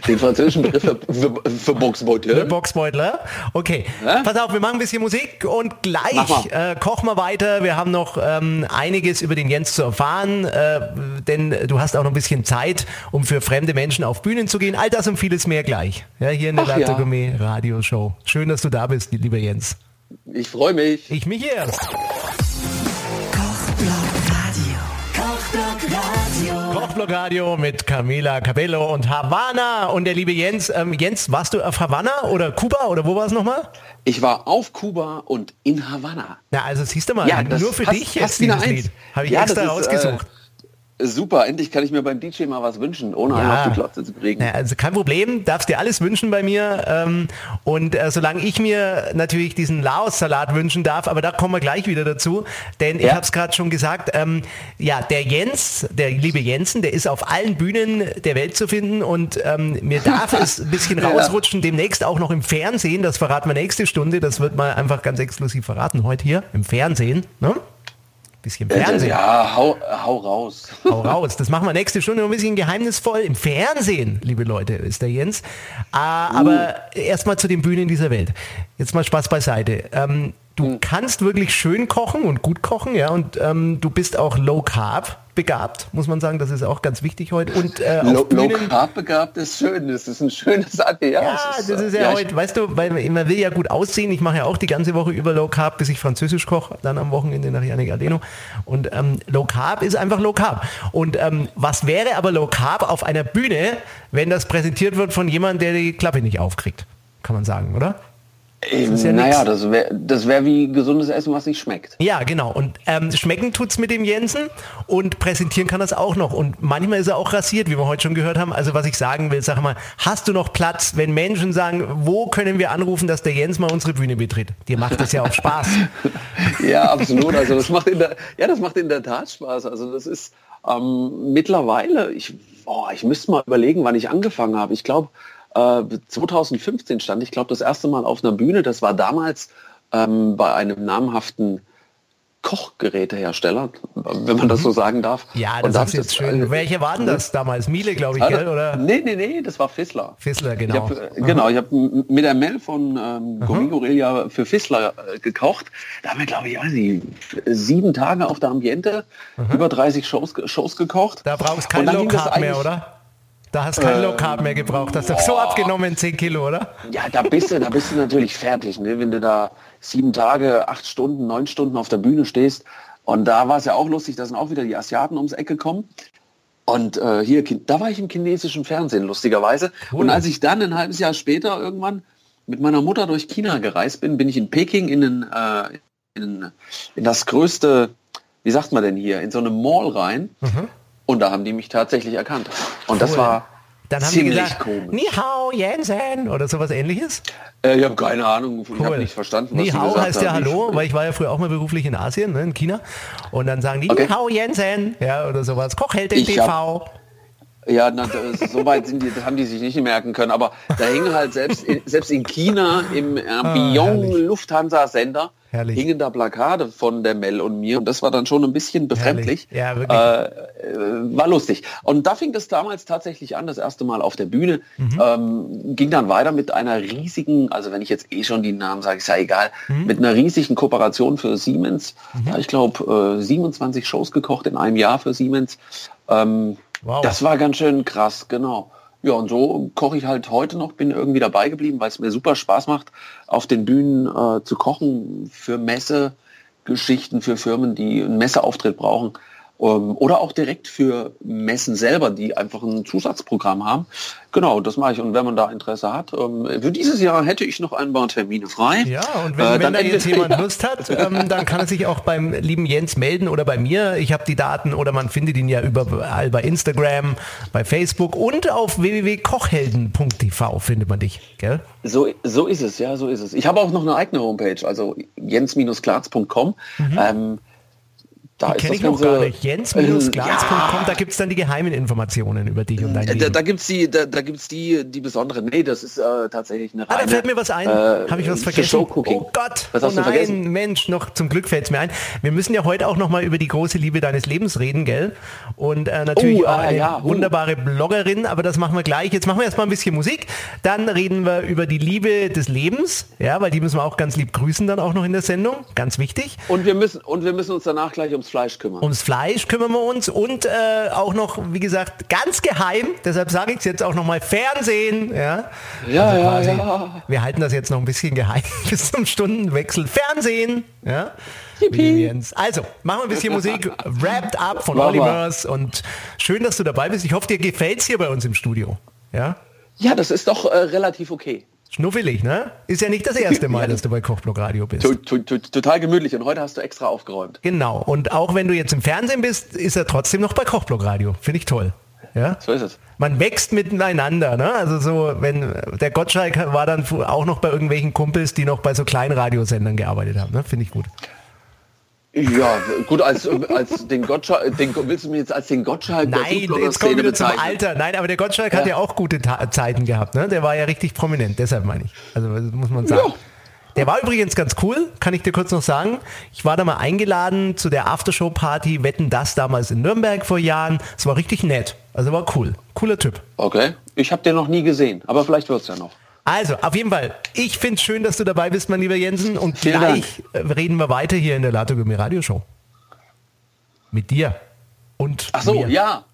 Den französischen Begriff für, für, für Boxbeutel. Für Boxbeutel, okay. Ja? Pass auf, wir machen ein bisschen Musik und gleich äh, kochen wir weiter. Wir haben noch ähm, einiges über den Jens zu erfahren, äh, denn du hast auch noch ein bisschen Zeit, um für fremde Menschen auf Bühnen zu gehen. All das und vieles mehr gleich. Ja, hier in der Latte Gourmet Radio Show. Schön, dass du da bist, lieber Jens. Ich freue mich. Ich mich erst. Kochblock Radio mit Camila Cabello und Havanna und der liebe Jens. Ähm, Jens, warst du auf Havanna oder Kuba oder wo war es nochmal? Ich war auf Kuba und in Havanna. Na, also siehst du mal, ja, nur für dich jetzt dieses Lied. Habe ich ja, extra rausgesucht. Äh, Super, endlich kann ich mir beim DJ mal was wünschen, ohne ja. einen auf die Klotze zu kriegen. Ja, also kein Problem, darfst dir alles wünschen bei mir. Ähm, und äh, solange ich mir natürlich diesen Laos-Salat wünschen darf, aber da kommen wir gleich wieder dazu, denn ja. ich habe es gerade schon gesagt, ähm, ja, der Jens, der liebe Jensen, der ist auf allen Bühnen der Welt zu finden und ähm, mir darf es ein bisschen rausrutschen, demnächst auch noch im Fernsehen, das verraten wir nächste Stunde, das wird mal einfach ganz exklusiv verraten, heute hier im Fernsehen. Ne? Bisschen Fernsehen. Ja, hau, hau raus. Hau raus. Das machen wir nächste Stunde ein bisschen geheimnisvoll. Im Fernsehen, liebe Leute, ist der Jens. Uh. Aber erstmal zu den Bühnen dieser Welt. Jetzt mal Spaß beiseite. Ähm, du hm. kannst wirklich schön kochen und gut kochen, ja, und ähm, du bist auch Low Carb begabt, muss man sagen. Das ist auch ganz wichtig heute. Und äh, Low, Low Carb begabt ist schön. Das ist ein schönes Sache. Ja, ja das ist, das ist ja, ja heute, weißt du, weil man will ja gut aussehen. Ich mache ja auch die ganze Woche über Low Carb, bis ich Französisch koche, dann am Wochenende nach Janik Adeno. Und ähm, Low Carb ist einfach Low Carb. Und ähm, was wäre aber Low Carb auf einer Bühne, wenn das präsentiert wird von jemandem, der die Klappe nicht aufkriegt? Kann man sagen, oder? Das ja naja, das wäre das wär wie gesundes Essen, was nicht schmeckt. Ja, genau. Und ähm, schmecken tut's mit dem Jensen und präsentieren kann das auch noch. Und manchmal ist er auch rasiert, wie wir heute schon gehört haben. Also was ich sagen will, sag mal, hast du noch Platz, wenn Menschen sagen, wo können wir anrufen, dass der Jens mal unsere Bühne betritt? Dir macht das ja auch Spaß. ja, absolut. Also das macht in der, ja, das macht in der Tat Spaß. Also das ist ähm, mittlerweile, ich, boah, ich müsste mal überlegen, wann ich angefangen habe. Ich glaube, 2015 äh, stand ich, glaube, das erste Mal auf einer Bühne. Das war damals ähm, bei einem namhaften Kochgerätehersteller, wenn man das so sagen darf. Ja, das und ist jetzt schön. Äh, Welche waren das damals? Miele, glaube ich, gell? Oder? Nee, nee, nee, das war Fissler. Fissler, genau. Ich hab, äh, genau, ich habe mit der Mel von ähm, Gorilla für Fissler äh, gekocht. Da haben wir, glaube ich, weiß nicht, sieben Tage auf der Ambiente, Aha. über 30 Shows, Shows gekocht. Da brauchst du kein Low mehr, oder? Da hast du kein äh, Low Carb mehr gebraucht. Hast du so abgenommen 10 Kilo, oder? Ja, da bist du, da bist du natürlich fertig, ne? wenn du da sieben Tage, acht Stunden, neun Stunden auf der Bühne stehst. Und da war es ja auch lustig, da sind auch wieder die Asiaten ums Eck gekommen. Und äh, hier, da war ich im chinesischen Fernsehen, lustigerweise. Cool. Und als ich dann ein halbes Jahr später irgendwann mit meiner Mutter durch China gereist bin, bin ich in Peking in, den, äh, in, in das größte, wie sagt man denn hier, in so eine Mall rein. Mhm. Und da haben die mich tatsächlich erkannt. Und cool. das war dann haben Ziemlich die gesagt, komisch. Ni hao Jensen oder sowas ähnliches? Äh, ich habe keine Ahnung, ich habe nicht verstanden, was Ni hao heißt ja Hallo, weil ich war ja früher auch mal beruflich in Asien, ne, in China. Und dann sagen die okay. Ni hao Jensen, ja, oder sowas. Kochheld TV. Hab, Ja, na, so weit sind die, das haben die sich nicht merken können. Aber da hingen halt selbst in, selbst in China im Beyond Lufthansa Sender Herrlich. hingen da Plakate von der Mel und mir und das war dann schon ein bisschen befremdlich. Ja, wirklich. Äh, äh, war lustig. Und da fing das damals tatsächlich an, das erste Mal auf der Bühne. Mhm. Ähm, ging dann weiter mit einer riesigen, also wenn ich jetzt eh schon die Namen sage, ist ja egal, Mhm. mit einer riesigen Kooperation für Siemens. Ja, ich glaube, äh, 27 Shows gekocht in einem Jahr für Siemens. Ähm, Wow. Das war ganz schön krass, genau. Ja, und so koche ich halt heute noch, bin irgendwie dabei geblieben, weil es mir super Spaß macht, auf den Bühnen äh, zu kochen für Messegeschichten, für Firmen, die einen Messeauftritt brauchen. Ähm, oder auch direkt für Messen selber, die einfach ein Zusatzprogramm haben. Genau, das mache ich. Und wenn man da Interesse hat, ähm, für dieses Jahr hätte ich noch ein paar Termine frei. Ja, und wenn, Äh, wenn dann da jetzt jemand Lust hat, ähm, dann kann er sich auch beim lieben Jens melden oder bei mir. Ich habe die Daten oder man findet ihn ja überall bei Instagram, bei Facebook und auf www.kochhelden.tv findet man dich, gell? So, so ist es, ja, so ist es. Ich habe auch noch eine eigene Homepage, also jens-klarz.com. Ähm, da ist Kenne ich noch Ganze, gar nicht. Jens-glas.com, Ja. da gibt es dann die geheimen Informationen über dich und dein Da, Leben. da gibt's die, da, da gibt's die, die besonderen. Nee, das ist äh, tatsächlich eine Ah, reine. da fällt mir was ein. äh, Habe ich was vergessen? Oh Gott. Was oh hast du nein, vergessen? Mensch, noch zum Glück fällt es mir ein. Wir müssen ja heute auch noch mal über die große Liebe deines Lebens reden, gell? Und äh, natürlich Oh, auch ah, eine ja, uh. wunderbare Bloggerin, aber das machen wir gleich. Jetzt machen wir erstmal ein bisschen Musik. Dann reden wir über die Liebe des Lebens, ja, weil die müssen wir auch ganz lieb grüßen dann auch noch in der Sendung. Ganz wichtig. Und wir müssen und wir müssen uns danach gleich ums Fleisch kümmern. Ums Fleisch kümmern wir uns und äh, auch noch, wie gesagt, ganz geheim, deshalb sage ich es jetzt auch noch mal, Fernsehen. Ja, ja, Also quasi, ja. Wir halten das jetzt noch ein bisschen geheim bis zum Stundenwechsel. Fernsehen. Ja. Also, machen wir ein bisschen Musik. Wrapped up von. Olivers und schön, dass du dabei bist. Ich hoffe, dir gefällt's hier bei uns im Studio. Ja. Ja, das ist doch äh, relativ okay. Schnuffelig, ne? Ist ja nicht das erste Mal, dass du bei Kochblock Radio bist. To, to, to, total gemütlich. Und heute hast du extra aufgeräumt. Genau. Und auch wenn du jetzt im Fernsehen bist, ist er trotzdem noch bei Kochblock Radio. Finde ich toll. Ja. So ist es. Man wächst miteinander, ne? Also so, wenn der Gottschalk war dann auch noch bei irgendwelchen Kumpels, die noch bei so kleinen Radiosendern gearbeitet haben, ne? Finde ich gut. Ja, gut, als, als den Gottschalk, den, willst du mir jetzt als den Gottschalk der Nein, jetzt Foodblogger-Szene kommen wir zum? Alter. Nein, aber der Gottschalk hat Ja. ja auch gute Ta Zeiten gehabt, ne? Der war ja richtig prominent, deshalb meine ich. Also muss man sagen. Ja. Der war übrigens ganz cool, kann ich dir kurz noch sagen. Ich war da mal eingeladen zu der Aftershow-Party Wetten das damals in Nürnberg vor Jahren. Es war richtig nett. Also war cool. Cooler Typ. Okay, ich habe den noch nie gesehen, aber vielleicht wird's ja noch. Also, auf jeden Fall, ich finde es schön, dass du dabei bist, mein lieber Jensen. Und Vielen gleich äh, reden wir weiter hier in der Lato Gummi Radioshow. Mit dir. Und Ach so, mir. ja.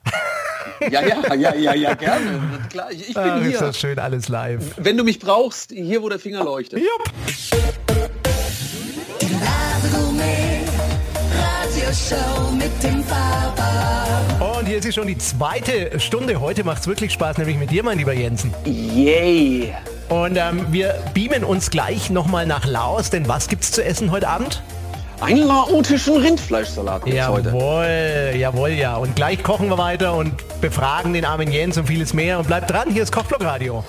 Ja, ja, ja, ja, ja, gerne. Klar, ich, ich bin Ach, ist hier. das schön, alles live. Wenn du mich brauchst, hier, wo der Finger leuchtet. Jupp. Die Ladegourmet Radioshow mit dem Faber. Und hier ist sie schon die zweite Stunde. Heute macht es wirklich Spaß, nämlich mit dir, mein lieber Jensen. Yay. Und ähm, wir beamen uns gleich nochmal nach Laos, denn was gibt's zu essen heute Abend? Einen laotischen Rindfleischsalat gibt's heute. Jawohl, jawohl, ja. Und gleich kochen wir weiter und befragen den armen Jens und vieles mehr. Und bleibt dran, hier ist Kochblock Radio.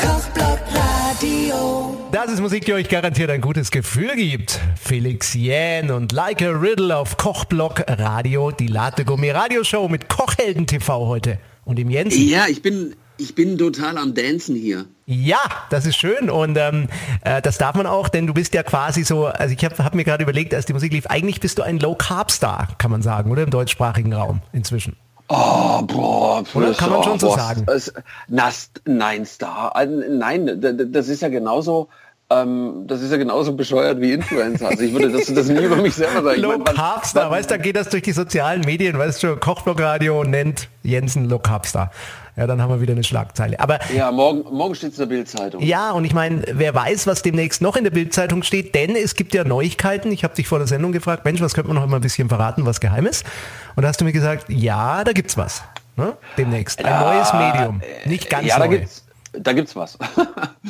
Kochblock Radio. Das ist Musik, die euch garantiert ein gutes Gefühl gibt. Felix Jähn und Like a Riddle auf Kochblock Radio, die Latte Gourmet Radioshow mit Kochhelden TV heute. Und im Jens. Ja, ich bin, ich bin total am Dancen hier. Ja, das ist schön und ähm, äh, das darf man auch, denn du bist ja quasi so, also ich habe hab mir gerade überlegt, als die Musik lief, eigentlich bist du ein Low-Carb-Star, kann man sagen, oder im deutschsprachigen Raum inzwischen. Oh, boah. Oder? Kann man schon so boah, sagen. Es, na, nein, Star. äh, Nein, das ist ja genauso, ähm, das ist ja genauso bescheuert wie Influencer. Also ich würde das, das nie über mich selber sagen. Low-Carb-Star, wann- weißt du, dann geht das durch die sozialen Medien, weißt du, Kochblock Radio nennt Jensen Low-Carb-Star. Ja, dann haben wir wieder eine Schlagzeile. Aber Ja, morgen, morgen steht es in der Bildzeitung. Ja, und ich meine, wer weiß, was demnächst noch in der Bildzeitung steht, denn es gibt ja Neuigkeiten. Ich habe dich vor der Sendung gefragt, Mensch, was könnte man noch mal ein bisschen verraten, was Geheimes? Und da hast du mir gesagt, ja, da gibt's was. Ne? Demnächst. Ein neues Medium. Nicht ganz ja, da neu. gibt's, da gibt's was.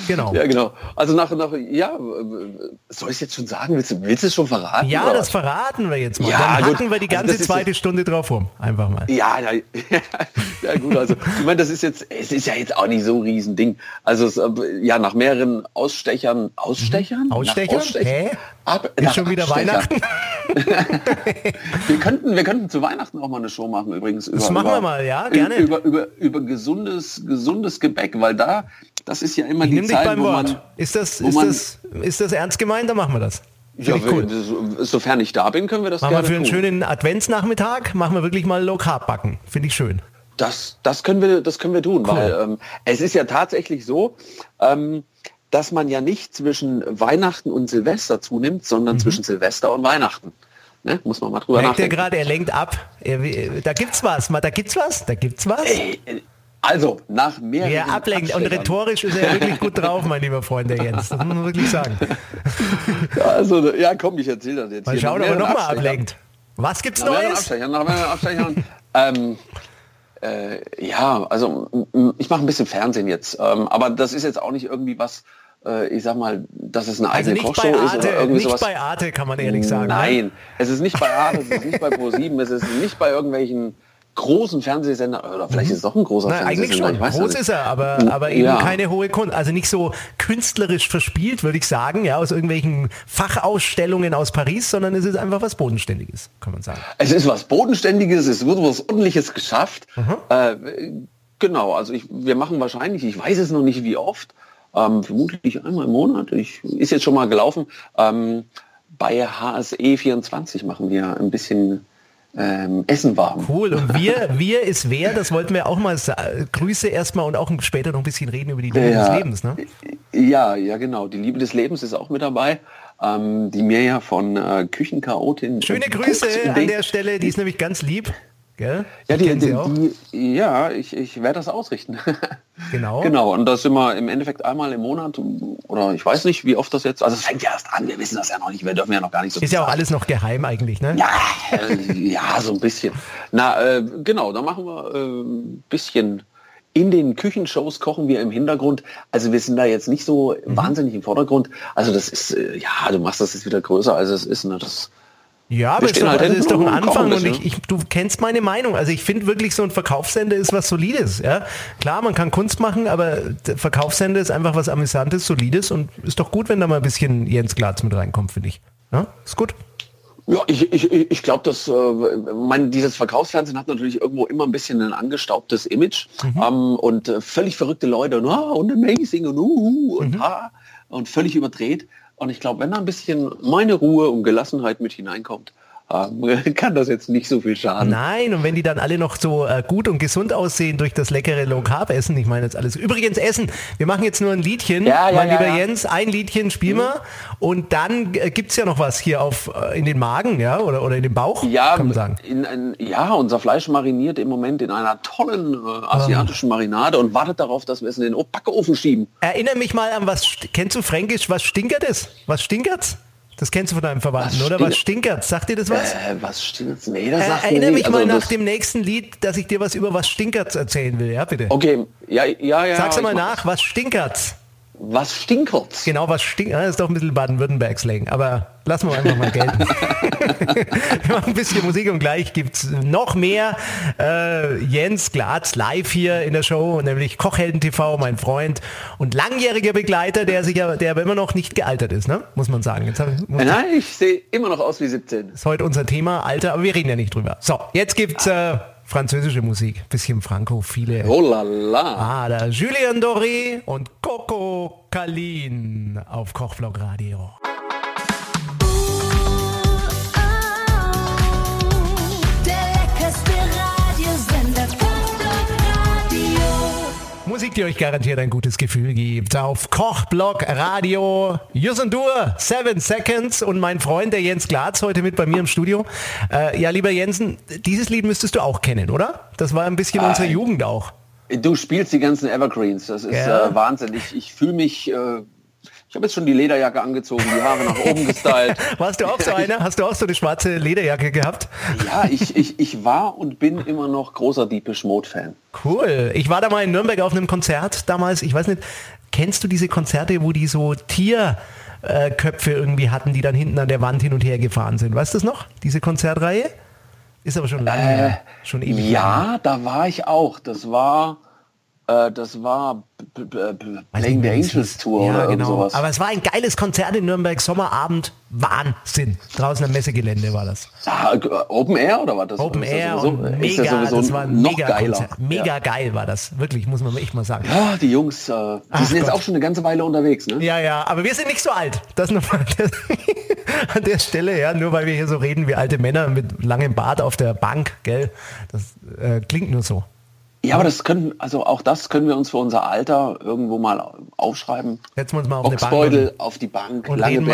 Genau. Ja, genau. Also nach, nach ja, soll ich jetzt schon sagen? Willst du, willst du es schon verraten? Ja, das verraten wir jetzt mal. Ja, Dann hacken wir die Also ganze ist zweite Stunde drauf rum. Einfach mal. Ja, ja, ja, gut, also ich meine, das ist jetzt, es ist ja jetzt auch nicht so ein Riesending. Also es, ja, nach mehreren Ausstechern, Ausstechern? Nach Ausstechern? Hä? Ab, Ist schon wieder. Weihnachten? Wir könnten, wir könnten zu Weihnachten auch mal eine Show machen übrigens. Über, machen über, wir mal, ja, gerne. Über, über, über gesundes, gesundes Gebäck, weil da, das ist ja immer die Nimm dich Zeit, beim wo Wort. man, ist, das, ist, man- das, ist das ernst gemeint? Dann machen wir das. ja, ich cool. wir- so, sofern ich da bin, können wir das Machen wir gerne für einen tun. schönen Adventsnachmittag, machen wir wirklich mal Low Carb backen. Finde ich schön. Das, das können wir, das können wir tun, weil ähm, es ist ja tatsächlich so, ähm, dass man ja nicht zwischen Weihnachten und Silvester zunimmt, sondern zwischen Silvester und Weihnachten. Ne? Muss man mal drüber Merkt nachdenken. gerade, er lenkt ab. Er, da gibt's was, da gibt's was, da gibt's was. Ey, Also, nach mehreren Wer ablenkt. Und rhetorisch ist er wirklich gut drauf, mein lieber Freund, der Jens. Das muss man wirklich sagen. Ja, also, ja, komm, ich erzähle das jetzt. Mal hier. schauen, ob er nochmal ablenkt. Was gibt's Nach Neues? Abstechern, nach Abstechern. ähm, äh, ja, also ich mache ein bisschen Fernsehen jetzt. Ähm, aber das ist jetzt auch nicht irgendwie was, äh, ich sag mal, dass es eine Also eigene nicht Kochshow bei ist oder Arte, irgendwie nicht sowas. bei Arte, kann man ehrlich sagen. ne? Nein, es ist nicht bei Arte, es ist nicht bei Pro7, es ist nicht bei irgendwelchen großen Fernsehsendern, oder vielleicht ist es doch ein großer Na, eigentlich Fernsehsender, schon. ich weiß Groß ist er, aber, aber eben Ja. keine hohe Kunst. Also nicht so künstlerisch verspielt, würde ich sagen, ja, aus irgendwelchen Fachausstellungen aus Paris, sondern es ist einfach was Bodenständiges, kann man sagen. Es ist was Bodenständiges, es wird was Ordentliches geschafft. Äh, genau, also ich, wir machen wahrscheinlich, ich weiß es noch nicht wie oft, ähm, vermutlich einmal im Monat, ich, ist jetzt schon mal gelaufen, ähm, bei HSE 24 machen wir ein bisschen ähm, Essen warm. Cool. Und wir, wir ist wer, das wollten wir auch mal. Grüße erstmal und auch später noch ein bisschen reden über die Liebe des Lebens. Ne? Ja, ja, genau. Die Liebe des Lebens ist auch mit dabei, ähm, die mir ja von äh, Küchenchaotin. Schöne Grüße an der Stelle, die ist nämlich ganz lieb. Gell? Ja, die, die, die, ja, ich, ich werde das ausrichten. Genau. Genau, und das immer im Endeffekt einmal im Monat oder ich weiß nicht, wie oft das jetzt, also es fängt ja erst an, wir wissen das ja noch nicht, wir dürfen ja noch gar nicht so Ist ja auch alles noch geheim eigentlich, ne? Ja, äh, ja, so ein bisschen. Na, äh, genau, da machen wir äh, ein bisschen in den Küchenshows kochen wir im Hintergrund. Also wir sind da jetzt nicht so Mhm. wahnsinnig im Vordergrund. Also das ist, äh, ja, du machst das jetzt wieder größer, als es ist. Ne? Das, Ja, aber Wir ist doch, halt also ist doch ein und kochen Anfang ein und ich, ich, du kennst meine Meinung. Also ich finde wirklich so ein Verkaufssender ist was Solides. Ja? Klar, man kann Kunst machen, aber der Verkaufssender ist einfach was Amüsantes, Solides und ist doch gut, wenn da mal ein bisschen Jens Glatz mit reinkommt, finde ich. Ja, ist gut. Ja, ich, ich, ich glaube, dass äh, mein, dieses Verkaufsfernsehen hat natürlich irgendwo immer ein bisschen ein angestaubtes Image ähm, und äh, völlig verrückte Leute und, ah, und amazing und, uh, und, ha, und völlig überdreht. Und ich glaube, wenn da ein bisschen meine Ruhe und Gelassenheit mit hineinkommt, ähm, kann das jetzt nicht so viel schaden. Nein, und wenn die dann alle noch so äh, gut und gesund aussehen durch das leckere Low Carb Essen, ich meine jetzt alles. Übrigens Essen, wir machen jetzt nur ein Liedchen, Ja, ja, mein ja, lieber. Jens, ein Liedchen spielen wir und dann äh, gibt's ja noch was hier auf äh, in den Magen, ja, oder, oder in den Bauch, Ja, kann man sagen. in ein, ja, unser Fleisch mariniert im Moment in einer tollen asiatischen Marinade und wartet darauf, dass wir es in den Backofen schieben. Erinnere mich mal an was, st- kennst du Fränkisch, was stinkert ist? Was stinkert's? Das kennst du von deinem Verwandten, Was oder? stinkert- Was stinkert's? Sagt dir das was? Äh, was stimmt? Nee, das Äh, sagt erinnere mich mal Also nach das- dem nächsten Lied, dass ich dir was über was stinkert's erzählen will, ja bitte. Okay, ja, ja, ja. Sag's ich mal nach, was stinkert's? Was stinkert's? Genau, was stinkt, das ist doch ein bisschen Baden-Württemberg-Slang, aber lassen wir einfach mal gelten. wir machen ein bisschen Musik und gleich gibt's noch mehr äh, Jens Glatz live hier in der Show, nämlich Kochhelden TV, mein Freund und langjähriger Begleiter, der sich ja, der aber immer noch nicht gealtert ist, ne? muss man sagen. Jetzt hab Nein, ich sehe immer noch aus wie 17. ist heute unser Thema, Alter, aber wir reden ja nicht drüber. So, jetzt gibt's äh, französische Musik, bisschen frankophile. Oh la la. Ah, da Julien Doré und Coco Kalin auf Kochblock Radio. Musik, die euch garantiert ein gutes Gefühl gibt. Auf Kochblock Radio. Jusendur, Seven Seconds und mein Freund, der Jens Glatz, heute mit bei mir im Studio. Äh, ja, lieber Jensen, dieses Lied müsstest du auch kennen, oder? Das war ein bisschen unsere Jugend auch. Du spielst die ganzen Evergreens. Das ist Ja. äh, Wahnsinn. Ich, ich fühle mich. Äh, ich habe jetzt schon die Lederjacke angezogen, die Haare nach oben gestylt. Warst du auch so einer? Hast du auch so eine schwarze Lederjacke gehabt? Ja, ich, ich, ich war und bin immer noch großer Deepish Mode Fan. Cool. Ich war da mal in Nürnberg auf einem Konzert damals, ich weiß nicht, kennst du diese Konzerte, wo die so Tierköpfe äh, Köpfe irgendwie hatten, die dann hinten an der Wand hin und her gefahren sind? Weißt du das noch? Diese Konzertreihe? Ist aber schon lange her. Schon ewig. Ja, da war ich auch. Das war, äh, das war Playing the Angels. Tour ja, oder genau. sowas. Aber es war ein geiles Konzert in Nürnberg, Sommerabend, Wahnsinn. Draußen am Messegelände war das. Ah, Open Air oder was? Das Open ist das Air sowieso- mega, das das war ein noch mega geiler. Konzert. Mega Ja. geil war das. Wirklich, muss man echt mal sagen. Ja, die Jungs, äh, die Ach sind jetzt Gott. auch schon eine ganze Weile unterwegs, ne? Ja, ja, aber wir sind nicht so alt. Das nochmal an der Stelle, ja, nur weil wir hier so reden wie alte Männer mit langem Bart auf der Bank, gell? Das äh, klingt nur so. Ja, aber das können, also auch das können wir uns für unser Alter irgendwo mal aufschreiben. Setzen wir uns mal auf eine Bank Boxbeutel und, auf die Bank, und lange über,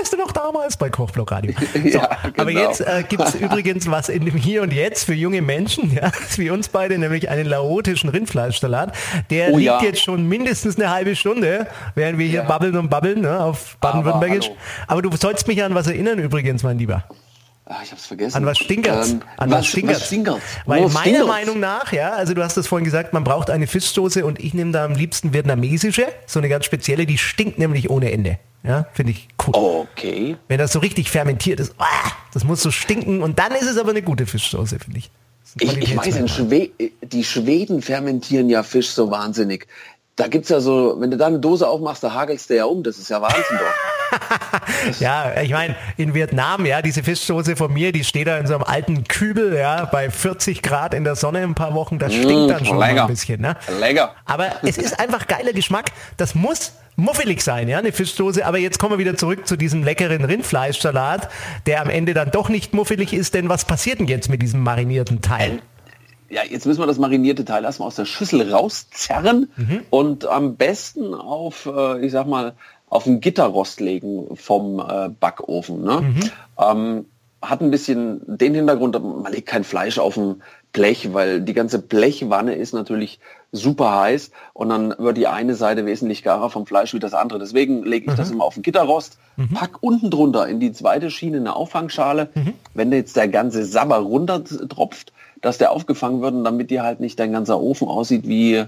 weißt du noch damals bei Kochblock Radio. So, Ja, Aber genau. jetzt äh, gibt es übrigens was in dem Hier und Jetzt für junge Menschen, ja, wie uns beide, nämlich einen laotischen Rindfleischsalat. Der Oh liegt ja. jetzt schon mindestens eine halbe Stunde, während wir hier Ja. babbeln und babbeln ne, auf Baden-Württembergisch. hallo. Aber du sollst mich an was erinnern übrigens, mein Lieber. Ah, ich hab's vergessen. An was stinkert's? Ähm, An was, was stinkert's? was stinkert's? Weil Was meiner stinkert's? Meinung nach, ja, also du hast das vorhin gesagt, man braucht eine Fischsoße und ich nehme da am liebsten vietnamesische, so eine ganz spezielle, die stinkt nämlich ohne Ende. Ja, finde ich cool. Okay. Wenn das so richtig fermentiert ist, ah, das muss so stinken und dann ist es aber eine gute Fischsoße, finde ich. Ich, ich weiß, in. Schwe die Schweden fermentieren ja Fisch so wahnsinnig. Da gibt's ja so, wenn du da eine Dose aufmachst, da hagelst du ja um. Das ist ja Wahnsinn doch. Ja, ich meine, in Vietnam, ja, diese Fischsoße von mir, die steht da in so einem alten Kübel, ja, bei 40 Grad in der Sonne ein paar Wochen, das stinkt dann schon ein bisschen, ne? Lecker. Aber es ist einfach geiler Geschmack. Das muss muffelig sein, ja, eine Fischsoße. Aber jetzt kommen wir wieder zurück zu diesem leckeren Rindfleischsalat, der am Ende dann doch nicht muffelig ist. Denn was passiert denn jetzt mit diesem marinierten Teil? Ja, jetzt müssen wir das marinierte Teil erstmal aus der Schüssel rauszerren Mhm. und am besten auf, äh, ich sag mal, auf ein Gitterrost legen vom äh, Backofen. Ne? Mhm. Ähm, hat ein bisschen den Hintergrund, man legt kein Fleisch auf ein Blech, weil die ganze Blechwanne ist natürlich super heiß und dann wird die eine Seite wesentlich garer vom Fleisch wie das andere. Deswegen lege ich das immer auf den Gitterrost, pack unten drunter in die zweite Schiene eine Auffangschale. Wenn jetzt der ganze Sabber runter tropft, dass der aufgefangen wird und damit dir halt nicht dein ganzer Ofen aussieht wie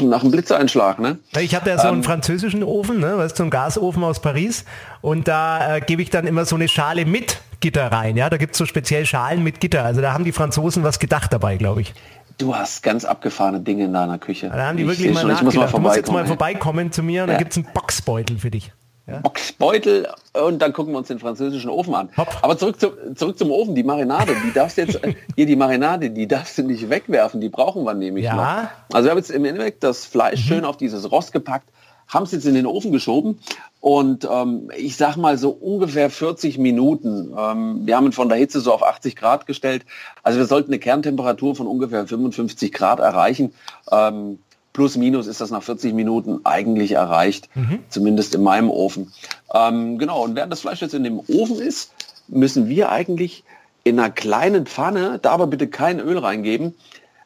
nach einem Blitzeinschlag. Ne? Ich habe ja so Ähm. einen französischen Ofen, ne, weißt du, so einen Gasofen aus Paris. Und da äh, gebe ich dann immer so eine Schale mit Gitter rein. Ja, da gibt es so speziell Schalen mit Gitter. Also da haben die Franzosen was gedacht dabei, glaube ich. Du hast ganz abgefahrene Dinge in deiner Küche. Da haben die Ich wirklich mal schon, ich muss mal. Du musst jetzt mal vorbeikommen, zu mir und Ja. gibt es einen Boxbeutel für dich. Ja? Boxbeutel und dann gucken wir uns den französischen Ofen an. Hopp. Aber zurück, zu, zurück zum Ofen, die Marinade, die darfst du jetzt, hier die Marinade, die darfst du nicht wegwerfen, die brauchen wir nämlich Ja. Mhm. noch. Also wir haben jetzt im Endeffekt das Fleisch schön auf dieses Rost gepackt, haben es jetzt in den Ofen geschoben und ähm, ich sag mal so ungefähr 40 Minuten. Ähm, wir haben ihn von der Hitze so auf 80 Grad gestellt. Also wir sollten eine Kerntemperatur von ungefähr 55 Grad erreichen. Ähm, plus minus ist das nach 40 Minuten eigentlich erreicht, zumindest in meinem Ofen. Ähm, genau, und während das Fleisch jetzt in dem Ofen ist, müssen wir eigentlich in einer kleinen Pfanne, da aber bitte kein Öl reingeben,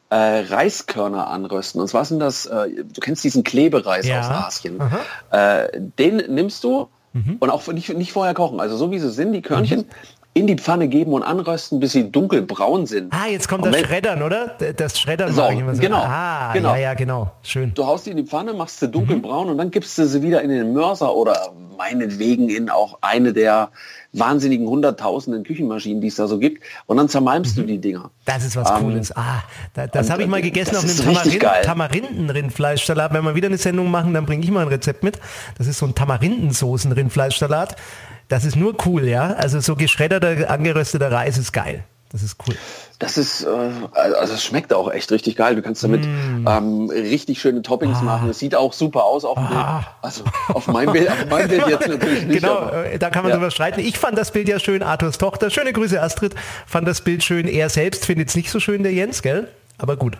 äh, Reiskörner anrösten. Und zwar sind das, äh, du kennst diesen Klebereis Ja. aus Asien. Äh, den nimmst du und auch nicht, nicht vorher kochen. Also so wie sie sind, die Körnchen in die Pfanne geben und anrösten, bis sie dunkelbraun sind. Ah, jetzt kommt Und das wenn- Schreddern, oder? Das Schreddern So, mache ich immer so. genau, Ah, genau. ja, ja, genau. Schön. Du haust die in die Pfanne, machst sie dunkelbraun und dann gibst du sie wieder in den Mörser oder meinetwegen in auch eine der wahnsinnigen hunderttausenden Küchenmaschinen, die es da so gibt. Und dann zermalmst du die Dinger. Das ist was Ähm, Cooles. Ah, da, das habe ich mal äh, gegessen das auf einem richtig Tamarin geil. Tamarindenrindfleischsalat. Wenn wir wieder eine Sendung machen, dann bringe ich mal ein Rezept mit. Das ist so ein Tamarindensoßen-Rindfleischsalat. Das ist nur cool, ja. Also so geschredderter, angerösteter Reis ist geil. Das ist cool. Das ist, äh, also es schmeckt auch echt richtig geil. Du kannst damit Mm. ähm, richtig schöne Toppings Ah. machen. Es sieht auch super aus auf dem Bild. Also auf meinem Bild, auf meinem Bild jetzt natürlich nicht. genau, aber- äh, da kann man Ja. drüber streiten. Ich fand das Bild ja schön, Arthurs Tochter. Schöne Grüße, Astrid. Fand das Bild schön. Er selbst findet es nicht so schön, der Jens, gell? Aber gut.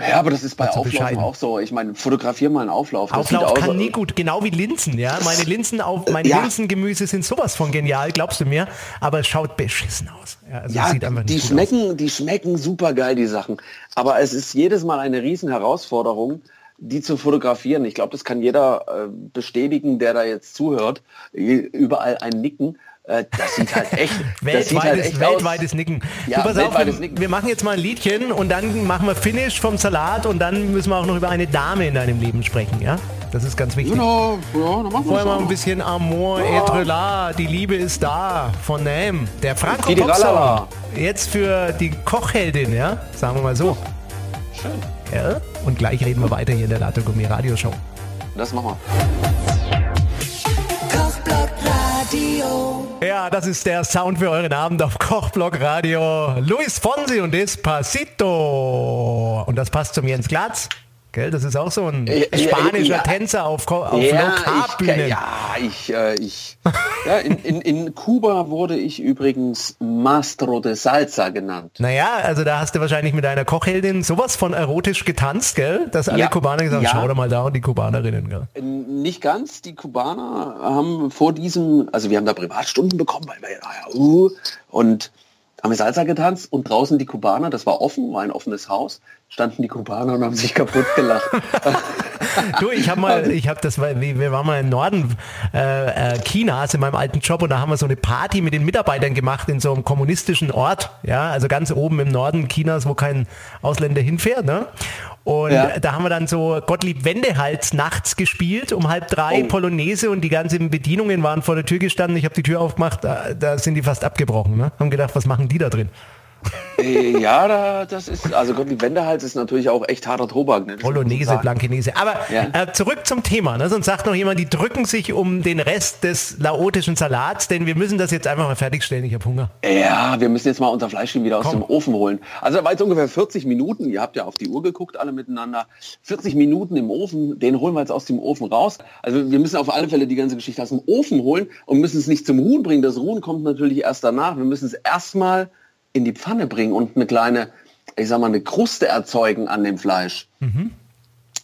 Ja, aber das ist bei Auflaufen auch so. Ich meine, fotografier mal einen Auflauf. Das Auflauf sieht aus, kann nie gut, genau wie Linsen, ja. Meine Linsen auf, meine Ja. Linsengemüse sind sowas von genial, glaubst du mir? Aber es schaut beschissen aus. Ja, also Ja, sieht einfach die nicht gut schmecken, die schmecken super geil, die Sachen. Aber es ist jedes Mal eine riesen Herausforderung, die zu fotografieren. Ich glaube, das kann jeder äh, bestätigen, der da jetzt zuhört. Überall ein Nicken. Äh, das sieht halt echt, halt weltweites, echt weltweites aus. Nicken. Ja, du, pass auf, weltweites wir, Nicken. wir machen jetzt mal ein Liedchen und dann machen wir Finish vom Salat und dann müssen wir auch noch über eine Dame in deinem Leben sprechen, ja? Das ist ganz wichtig. Genau, ja, dann machen wir Vorher mal ein bisschen Amor et là, die Liebe ist da von Nem, der Franco. Jetzt für die Kochheldin, ja? Sagen wir mal so. Schön. Ja? Und gleich reden wir weiter hier in der Latte Gummi Radio Show. Das machen wir. Kochblock Radio. Ja, das ist der Sound für euren Abend auf Kochblock Radio. Luis Fonsi und Despacito. Und das passt zum Jens Glatz. Gell, das ist auch so ein spanischer ja. Tänzer auf, auf Ja, Bühnen. ja, ich, äh, ich, ja, in, in, in Kuba wurde ich übrigens Mastro de Salsa genannt. Naja, also da hast du wahrscheinlich mit deiner Kochheldin sowas von erotisch getanzt, gell? Dass alle. Kubaner gesagt haben, schau doch mal da und die Kubanerinnen, gell? Nicht ganz, die Kubaner haben vor diesem, also wir haben da Privatstunden bekommen, weil wir ja, uh, und haben wir Salsa getanzt und draußen die Kubaner, das war offen, war ein offenes Haus, standen die Kubaner und haben sich kaputt gelacht. Du, ich habe mal, ich habe das, wir waren mal im Norden äh, äh, Chinas in meinem alten Job und da haben wir so eine Party mit den Mitarbeitern gemacht in so einem kommunistischen Ort, ja, also ganz oben im Norden Chinas, wo kein Ausländer hinfährt, ne? Und Ja. da haben wir dann so Gottlieb Wendehals nachts gespielt, um halb drei Oh. Polonaise und die ganzen Bedienungen waren vor der Tür gestanden. Ich habe die Tür aufgemacht, da, da sind die fast abgebrochen. Ne? Haben gedacht, was machen die da drin? Äh, ja, da, das ist, also Gottlieb Wendehals ist natürlich auch echt harter Tobak. Ne? Bolognese. Blankenese. Aber Ja. äh, zurück zum Thema. Ne? Sonst sagt noch jemand, die drücken sich um den Rest des laotischen Salats, denn wir müssen das jetzt einfach mal fertigstellen. Ich habe Hunger. Ja, wir müssen jetzt mal unser Fleisch wieder aus Komm. dem Ofen holen. Also da war jetzt ungefähr 40 Minuten. Ihr habt ja auf die Uhr geguckt, alle miteinander. 40 Minuten im Ofen, den holen wir jetzt aus dem Ofen raus. Also wir müssen auf alle Fälle die ganze Geschichte aus dem Ofen holen und müssen es nicht zum Ruhen bringen. Das Ruhen kommt natürlich erst danach. Wir müssen es erstmal in die Pfanne bringen und eine kleine, ich sag mal, eine Kruste erzeugen an dem Fleisch.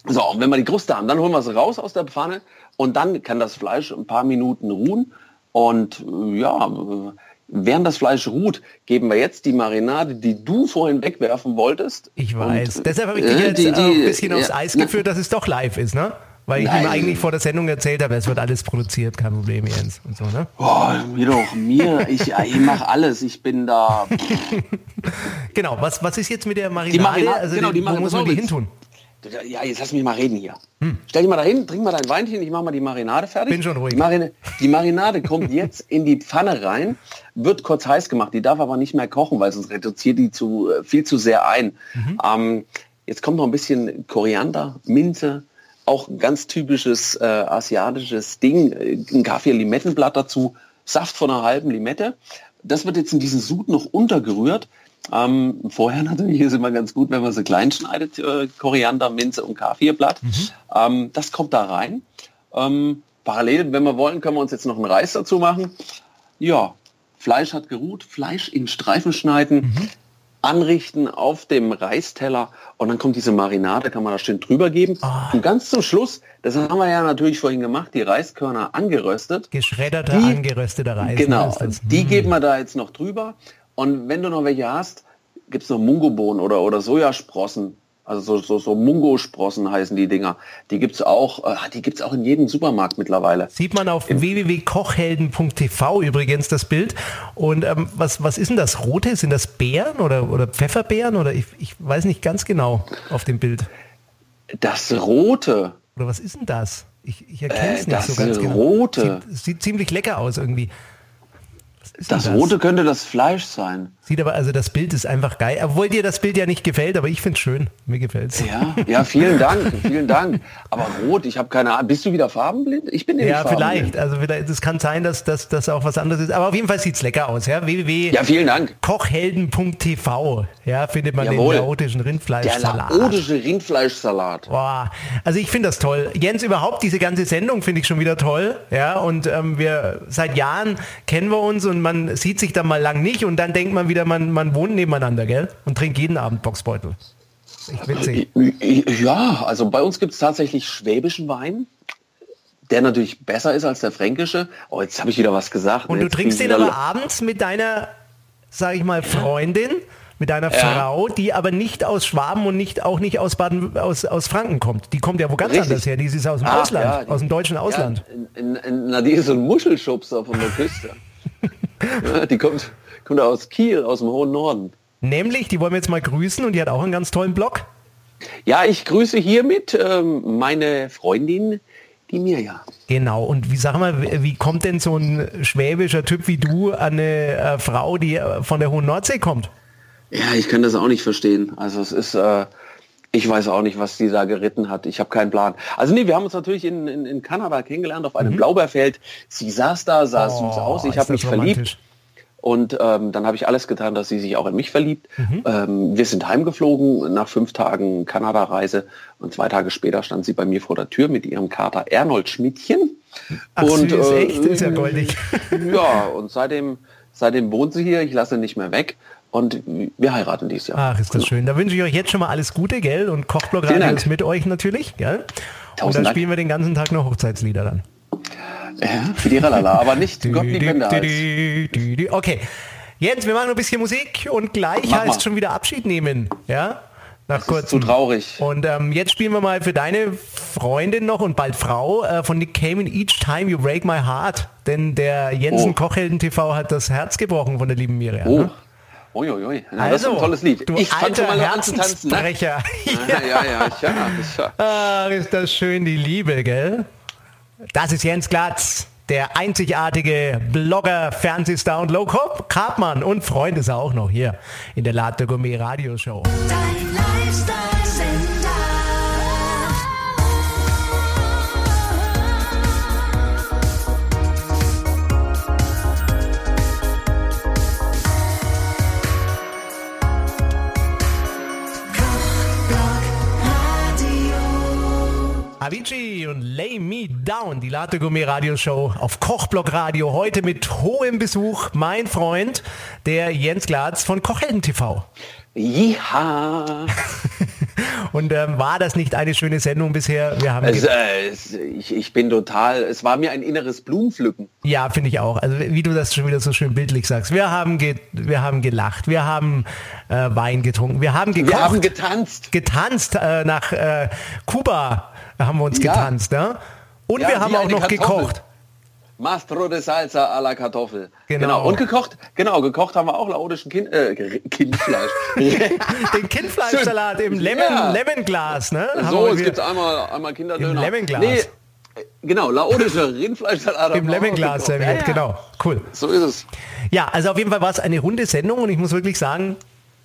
So, und wenn wir die Kruste haben, dann holen wir es raus aus der Pfanne und dann kann das Fleisch ein paar Minuten ruhen. Und äh, ja, äh, während das Fleisch ruht, geben wir jetzt die Marinade, die du vorhin wegwerfen wolltest. Ich weiß. Und, Deshalb habe ich äh, dich jetzt die- die- ein bisschen aufs ja, Eis na, geführt, dass es doch live ist, ne? Weil ich ihm Nein. eigentlich vor der Sendung erzählt habe, es wird alles produziert, kein Problem, Jens. Und so, ne? Oh, mir doch, mir, ich, ich mache alles, ich bin da. Genau, was, was ist jetzt mit der Marinade? Marinade, also genau, die, die wo muss man die pass hin auf tun? Ja, jetzt lass mich mal reden hier. Stell dich mal dahin, trink mal dein Weinchen, ich mache mal die Marinade fertig. Bin schon ruhig. Die, Marine, die Marinade kommt jetzt in die Pfanne rein, wird kurz heiß gemacht. Die darf aber nicht mehr kochen, weil sonst reduziert die zu, äh, viel zu sehr ein. Ähm, jetzt kommt noch ein bisschen Koriander, Minze, auch ein ganz typisches äh, asiatisches Ding, äh, ein Kaffee-Limettenblatt dazu, Saft von einer halben Limette. Das wird jetzt in diesen Sud noch untergerührt. Ähm, vorher natürlich ist immer ganz gut, wenn man sie klein schneidet, äh, Koriander, Minze und Kaffeeblatt. Ähm, das kommt da rein. Ähm, parallel, wenn wir wollen, können wir uns jetzt noch einen Reis dazu machen. Ja, Fleisch hat geruht, Fleisch in Streifen schneiden, anrichten auf dem Reisteller und dann kommt diese Marinade, kann man da schön drüber geben. Und ganz zum Schluss, das haben wir ja natürlich vorhin gemacht, die Reiskörner angeröstet. Geschredderter, Die- angerösteter Reis. Genau, ne, das. die geben wir da jetzt noch drüber. Und wenn du noch welche hast, gibt es noch Mungobohnen oder, oder Sojasprossen. Also so, so, so Mungo-Sprossen heißen die Dinger. Die gibt's auch, äh, die gibt's auch in jedem Supermarkt mittlerweile. Sieht man auf www.kochhelden.tv übrigens das Bild. Und ähm, was, was ist denn das Rote? Sind das Beeren oder, oder Pfefferbeeren? Oder ich, ich weiß nicht ganz genau auf dem Bild. Das Rote, Oder was ist denn das? Ich, ich erkenne es Äh, nicht das so ganz genau. Rote. Sieht, sieht ziemlich lecker aus irgendwie. Das denn Rote könnte das Fleisch sein. Sieht aber, also das Bild ist einfach geil. Obwohl dir das Bild ja nicht gefällt, aber ich finde es schön. Mir gefällt's. Ja, ja, vielen Dank, vielen Dank. Aber rot, ich habe keine Ahnung. Bist du wieder farbenblind? Ich bin Ja, vielleicht. Also vielleicht, es kann sein, dass das auch was anderes ist. Aber auf jeden Fall sieht's lecker aus. Ja? www. Ja, vielen Dank. Kochhelden.tv. Ja, findet man Jawohl. den laotischen Der Rindfleischsalat. laotische Rindfleischsalat. Boah, also ich finde das toll. Jens, überhaupt diese ganze Sendung finde ich schon wieder toll. Ja, und ähm, wir seit Jahren kennen wir uns und man sieht sich dann mal lang nicht und dann denkt man wieder, man, man wohnt nebeneinander, gell? Und trinkt jeden Abend Boxbeutel. Witzig. Ja, also bei uns gibt es tatsächlich schwäbischen Wein, der natürlich besser ist als der fränkische. Oh, jetzt habe ich wieder was gesagt. Und du Jetzt trinkst den wieder- aber abends mit deiner, sag ich mal, Freundin, mit deiner Ja. Frau, die aber nicht aus Schwaben und nicht auch nicht aus Baden, aus, aus Franken kommt. Die kommt ja wo ganz Richtig. anders her. Die ist aus dem Ach, Ausland, ja, die- aus dem deutschen Ausland. Ja, in, in, in, na, die ist so ein Muschelschubser von der Küste. Die kommt, kommt aus Kiel, aus dem hohen Norden. Nämlich, die wollen wir jetzt mal grüßen und die hat auch einen ganz tollen Blog. Ja, ich grüße hiermit ähm, meine Freundin, die Mirja. Genau, und wie sag mal, wie- kommt denn so ein schwäbischer Typ wie du an eine äh, Frau, die äh, von der Hohen Nordsee kommt? Ja, ich kann das auch nicht verstehen. Also es ist, äh, ich weiß auch nicht, was die da geritten hat. Ich habe keinen Plan. Also nee, wir haben uns natürlich in, in, in Kanada kennengelernt auf einem Blaubeerfeld. Sie saß da, sah süß aus. Ich Mhm. Oh, habe mich verliebt. Und ähm, dann habe ich alles getan, dass sie sich auch in mich verliebt. Mhm. Ähm, wir sind heimgeflogen nach fünf Tagen Kanada-Reise und zwei Tage später stand sie bei mir vor der Tür mit ihrem Kater Ernold Schmidtchen. Ach, und süß, äh, echt? Ist ja goldig. ja, und seitdem, seitdem wohnt sie hier. Ich lasse nicht mehr weg und wir heiraten dieses Jahr. Ach, ist das schön. Da wünsche ich euch jetzt schon mal alles Gute, gell? Und Kochblog Vielen Radio ist mit euch natürlich, gell? Und dann Dank. spielen wir den ganzen Tag noch Hochzeitslieder dann. Die Ralala, aber nicht Gott lieb Wendehals. Dü- dü- dü- Okay, Jens, wir machen noch ein bisschen Musik und gleich Mach heißt mal. schon wieder Abschied nehmen, ja? Nach kurzem. zu traurig. Und ähm, jetzt spielen wir mal für deine Freundin noch und bald Frau äh, von Nick Cayman Each Time You Break My Heart. Denn der Jensen Oh. Kochhelden TV hat das Herz gebrochen von der lieben Miriam. Oh. ne? Uiuiui. Ja, das ist ein tolles Lied. Du ich fand schon mal an zu tanzen. Ne? Herzensbrecher. Ja, ja, ja, ja, ja. Ach, ist das schön, die Liebe, gell? Das ist Jens Glatz, der einzigartige Blogger, Fernsehstar und Low Carb-Mann und Freund ist er auch noch hier in der Latte Gourmet Radioshow. Avicii und Lay Me Down, die Latte Gourmet Radioshow auf Kochblock Radio. Heute mit hohem Besuch mein Freund, der Jens Glatz von Kochhelden TV. Ja. Und ähm, war das nicht eine schöne Sendung bisher? Wir haben Es, äh, es, ich, ich bin total, es war mir ein inneres Blumenpflücken. Ja, finde ich auch. Also wie du das schon wieder so schön bildlich sagst. Wir haben, ge wir haben gelacht, wir haben äh, Wein getrunken, wir haben gekocht, Wir haben getanzt. getanzt äh, nach äh, Kuba haben wir uns Ja. getanzt, ne? Und Ja, wir haben auch noch Kartoffel. gekocht. Mastro de Salsa à la Kartoffel. Genau. Und gekocht, genau, gekocht haben wir auch laodischen kind, äh, Kindfleisch. Den Kindfleischsalat im Lemon, Ja. Lemonglas, ne? So, es gibt einmal, einmal Kinderdöner. Im Lemonglas. Nee, äh, genau, laodischer Rindfleischsalat. im Lemonglas serviert, Ja, ja. genau. Cool. So ist es. Ja, also auf jeden Fall war es eine runde Sendung und ich muss wirklich sagen,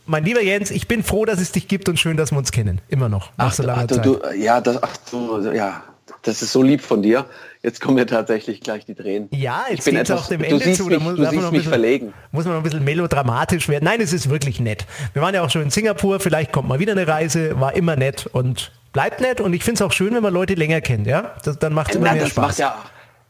mein lieber Jens, ich bin froh, dass es dich gibt und schön, dass wir uns kennen. Immer noch, nach so langer ach, du, Zeit. du, ja, das, ach, du, ja, das ist so lieb von dir. Jetzt kommen mir tatsächlich gleich die Tränen. Ja, Ich jetzt bin geht es etwas- auch dem du Ende siehst zu. mich- da muss, du siehst noch ein mich bisschen, verlegen. Muss man noch ein bisschen melodramatisch werden. Nein, es ist wirklich nett. Wir waren ja auch schon in Singapur, vielleicht kommt mal wieder eine Reise, war immer nett und bleibt nett. Und ich finde es auch schön, wenn man Leute länger kennt, ja? Das, dann macht es immer Na, mehr das Spaß. macht ja,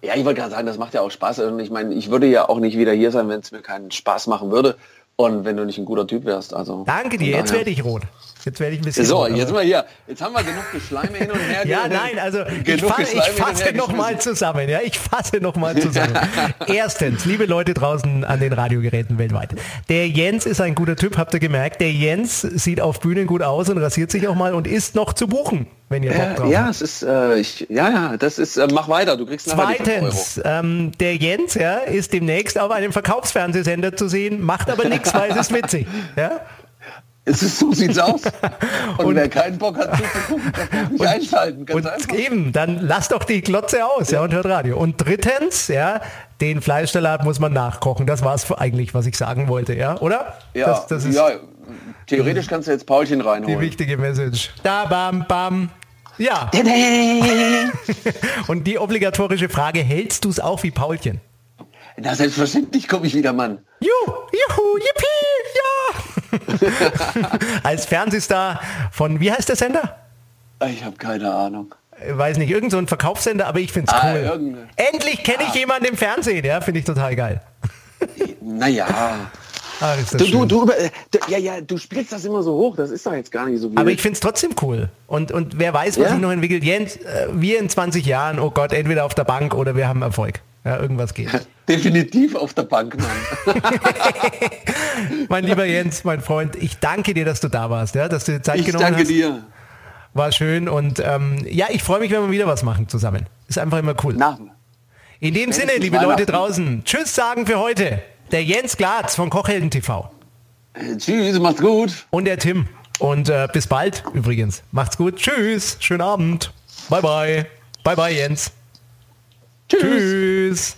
ja, ich wollte gerade sagen, das macht ja auch Spaß. Und ich meine, ich würde ja auch nicht wieder hier sein, wenn es mir keinen Spaß machen würde. Und wenn du nicht ein guter Typ wärst. Also, Danke dir, jetzt werde ich rot. Jetzt werde ich ein bisschen So, rot. jetzt wir hier. Jetzt haben wir genug Geschleime hin und her. ja, nein, also ich, fa ich fasse her noch mal geschmissen. zusammen, ja, ich fasse noch mal zusammen. Erstens, liebe Leute draußen an den Radiogeräten weltweit, der Jens ist ein guter Typ, habt ihr gemerkt. Der Jens sieht auf Bühnen gut aus und rasiert sich auch mal und ist noch zu buchen, wenn ihr Bock Ja, drauf ja, habt. es ist, äh, ich, ja, ja, das ist, äh, mach weiter, du kriegst. Zweitens, ähm, der Jens ja, ist demnächst auf einem Verkaufsfernsehsender zu sehen, macht aber nichts, weil es ist witzig. Ja? Es ist, so sieht's aus. Und, wer keinen Bock hat zuzugucken, der kann nicht einschalten. Ganz Und einfach. eben, dann lasst doch die Glotze aus ja, und hört Radio. Und drittens, ja, den Fleischsalat muss man nachkochen. Das war es eigentlich, was ich sagen wollte, ja, oder? Ja, das, das ist ja, theoretisch kannst du jetzt Paulchen die reinholen. wichtige Message. Da, bam, bam. Ja, und die obligatorische Frage, hältst du es auch wie Paulchen? Na, selbstverständlich komme ich wieder, Mann. Juhu, juhu, yippie, ja! Als Fernsehstar von, wie heißt der Sender? Ich habe keine Ahnung. Ich weiß nicht, irgend so ein Verkaufssender, aber ich finde es Ah, cool. irgendeine- Endlich kenne ich jemanden im Fernsehen, ja, finde ich total geil. Naja. Ah, Du, du, du, über- äh, du, ja, ja, du spielst das immer so hoch, das ist doch jetzt gar nicht so viel. Aber ich finde es trotzdem cool. Und, und wer weiß, was Ja? sich noch entwickelt. Jens, äh, wir in 20 Jahren, oh Gott, entweder auf der Bank oder wir haben Erfolg. Ja, irgendwas geht. Definitiv auf der Bank, Mann. mein lieber Jens, mein Freund, ich danke dir, dass du da warst, ja, dass du dir Zeit Ich genommen danke hast. dir. War schön und ähm, ja, ich freue mich, wenn wir wieder was machen zusammen. Ist einfach immer cool. Na, In dem Sinne, liebe Leute draußen, tschüss sagen für heute. Der Jens Glatz von Kochhelden TV. Tschüss, macht's gut. Und der Tim. Und äh, bis bald übrigens. Macht's gut. Tschüss. Schönen Abend. Bye bye. Bye bye Jens. Tschüss. Tschüss.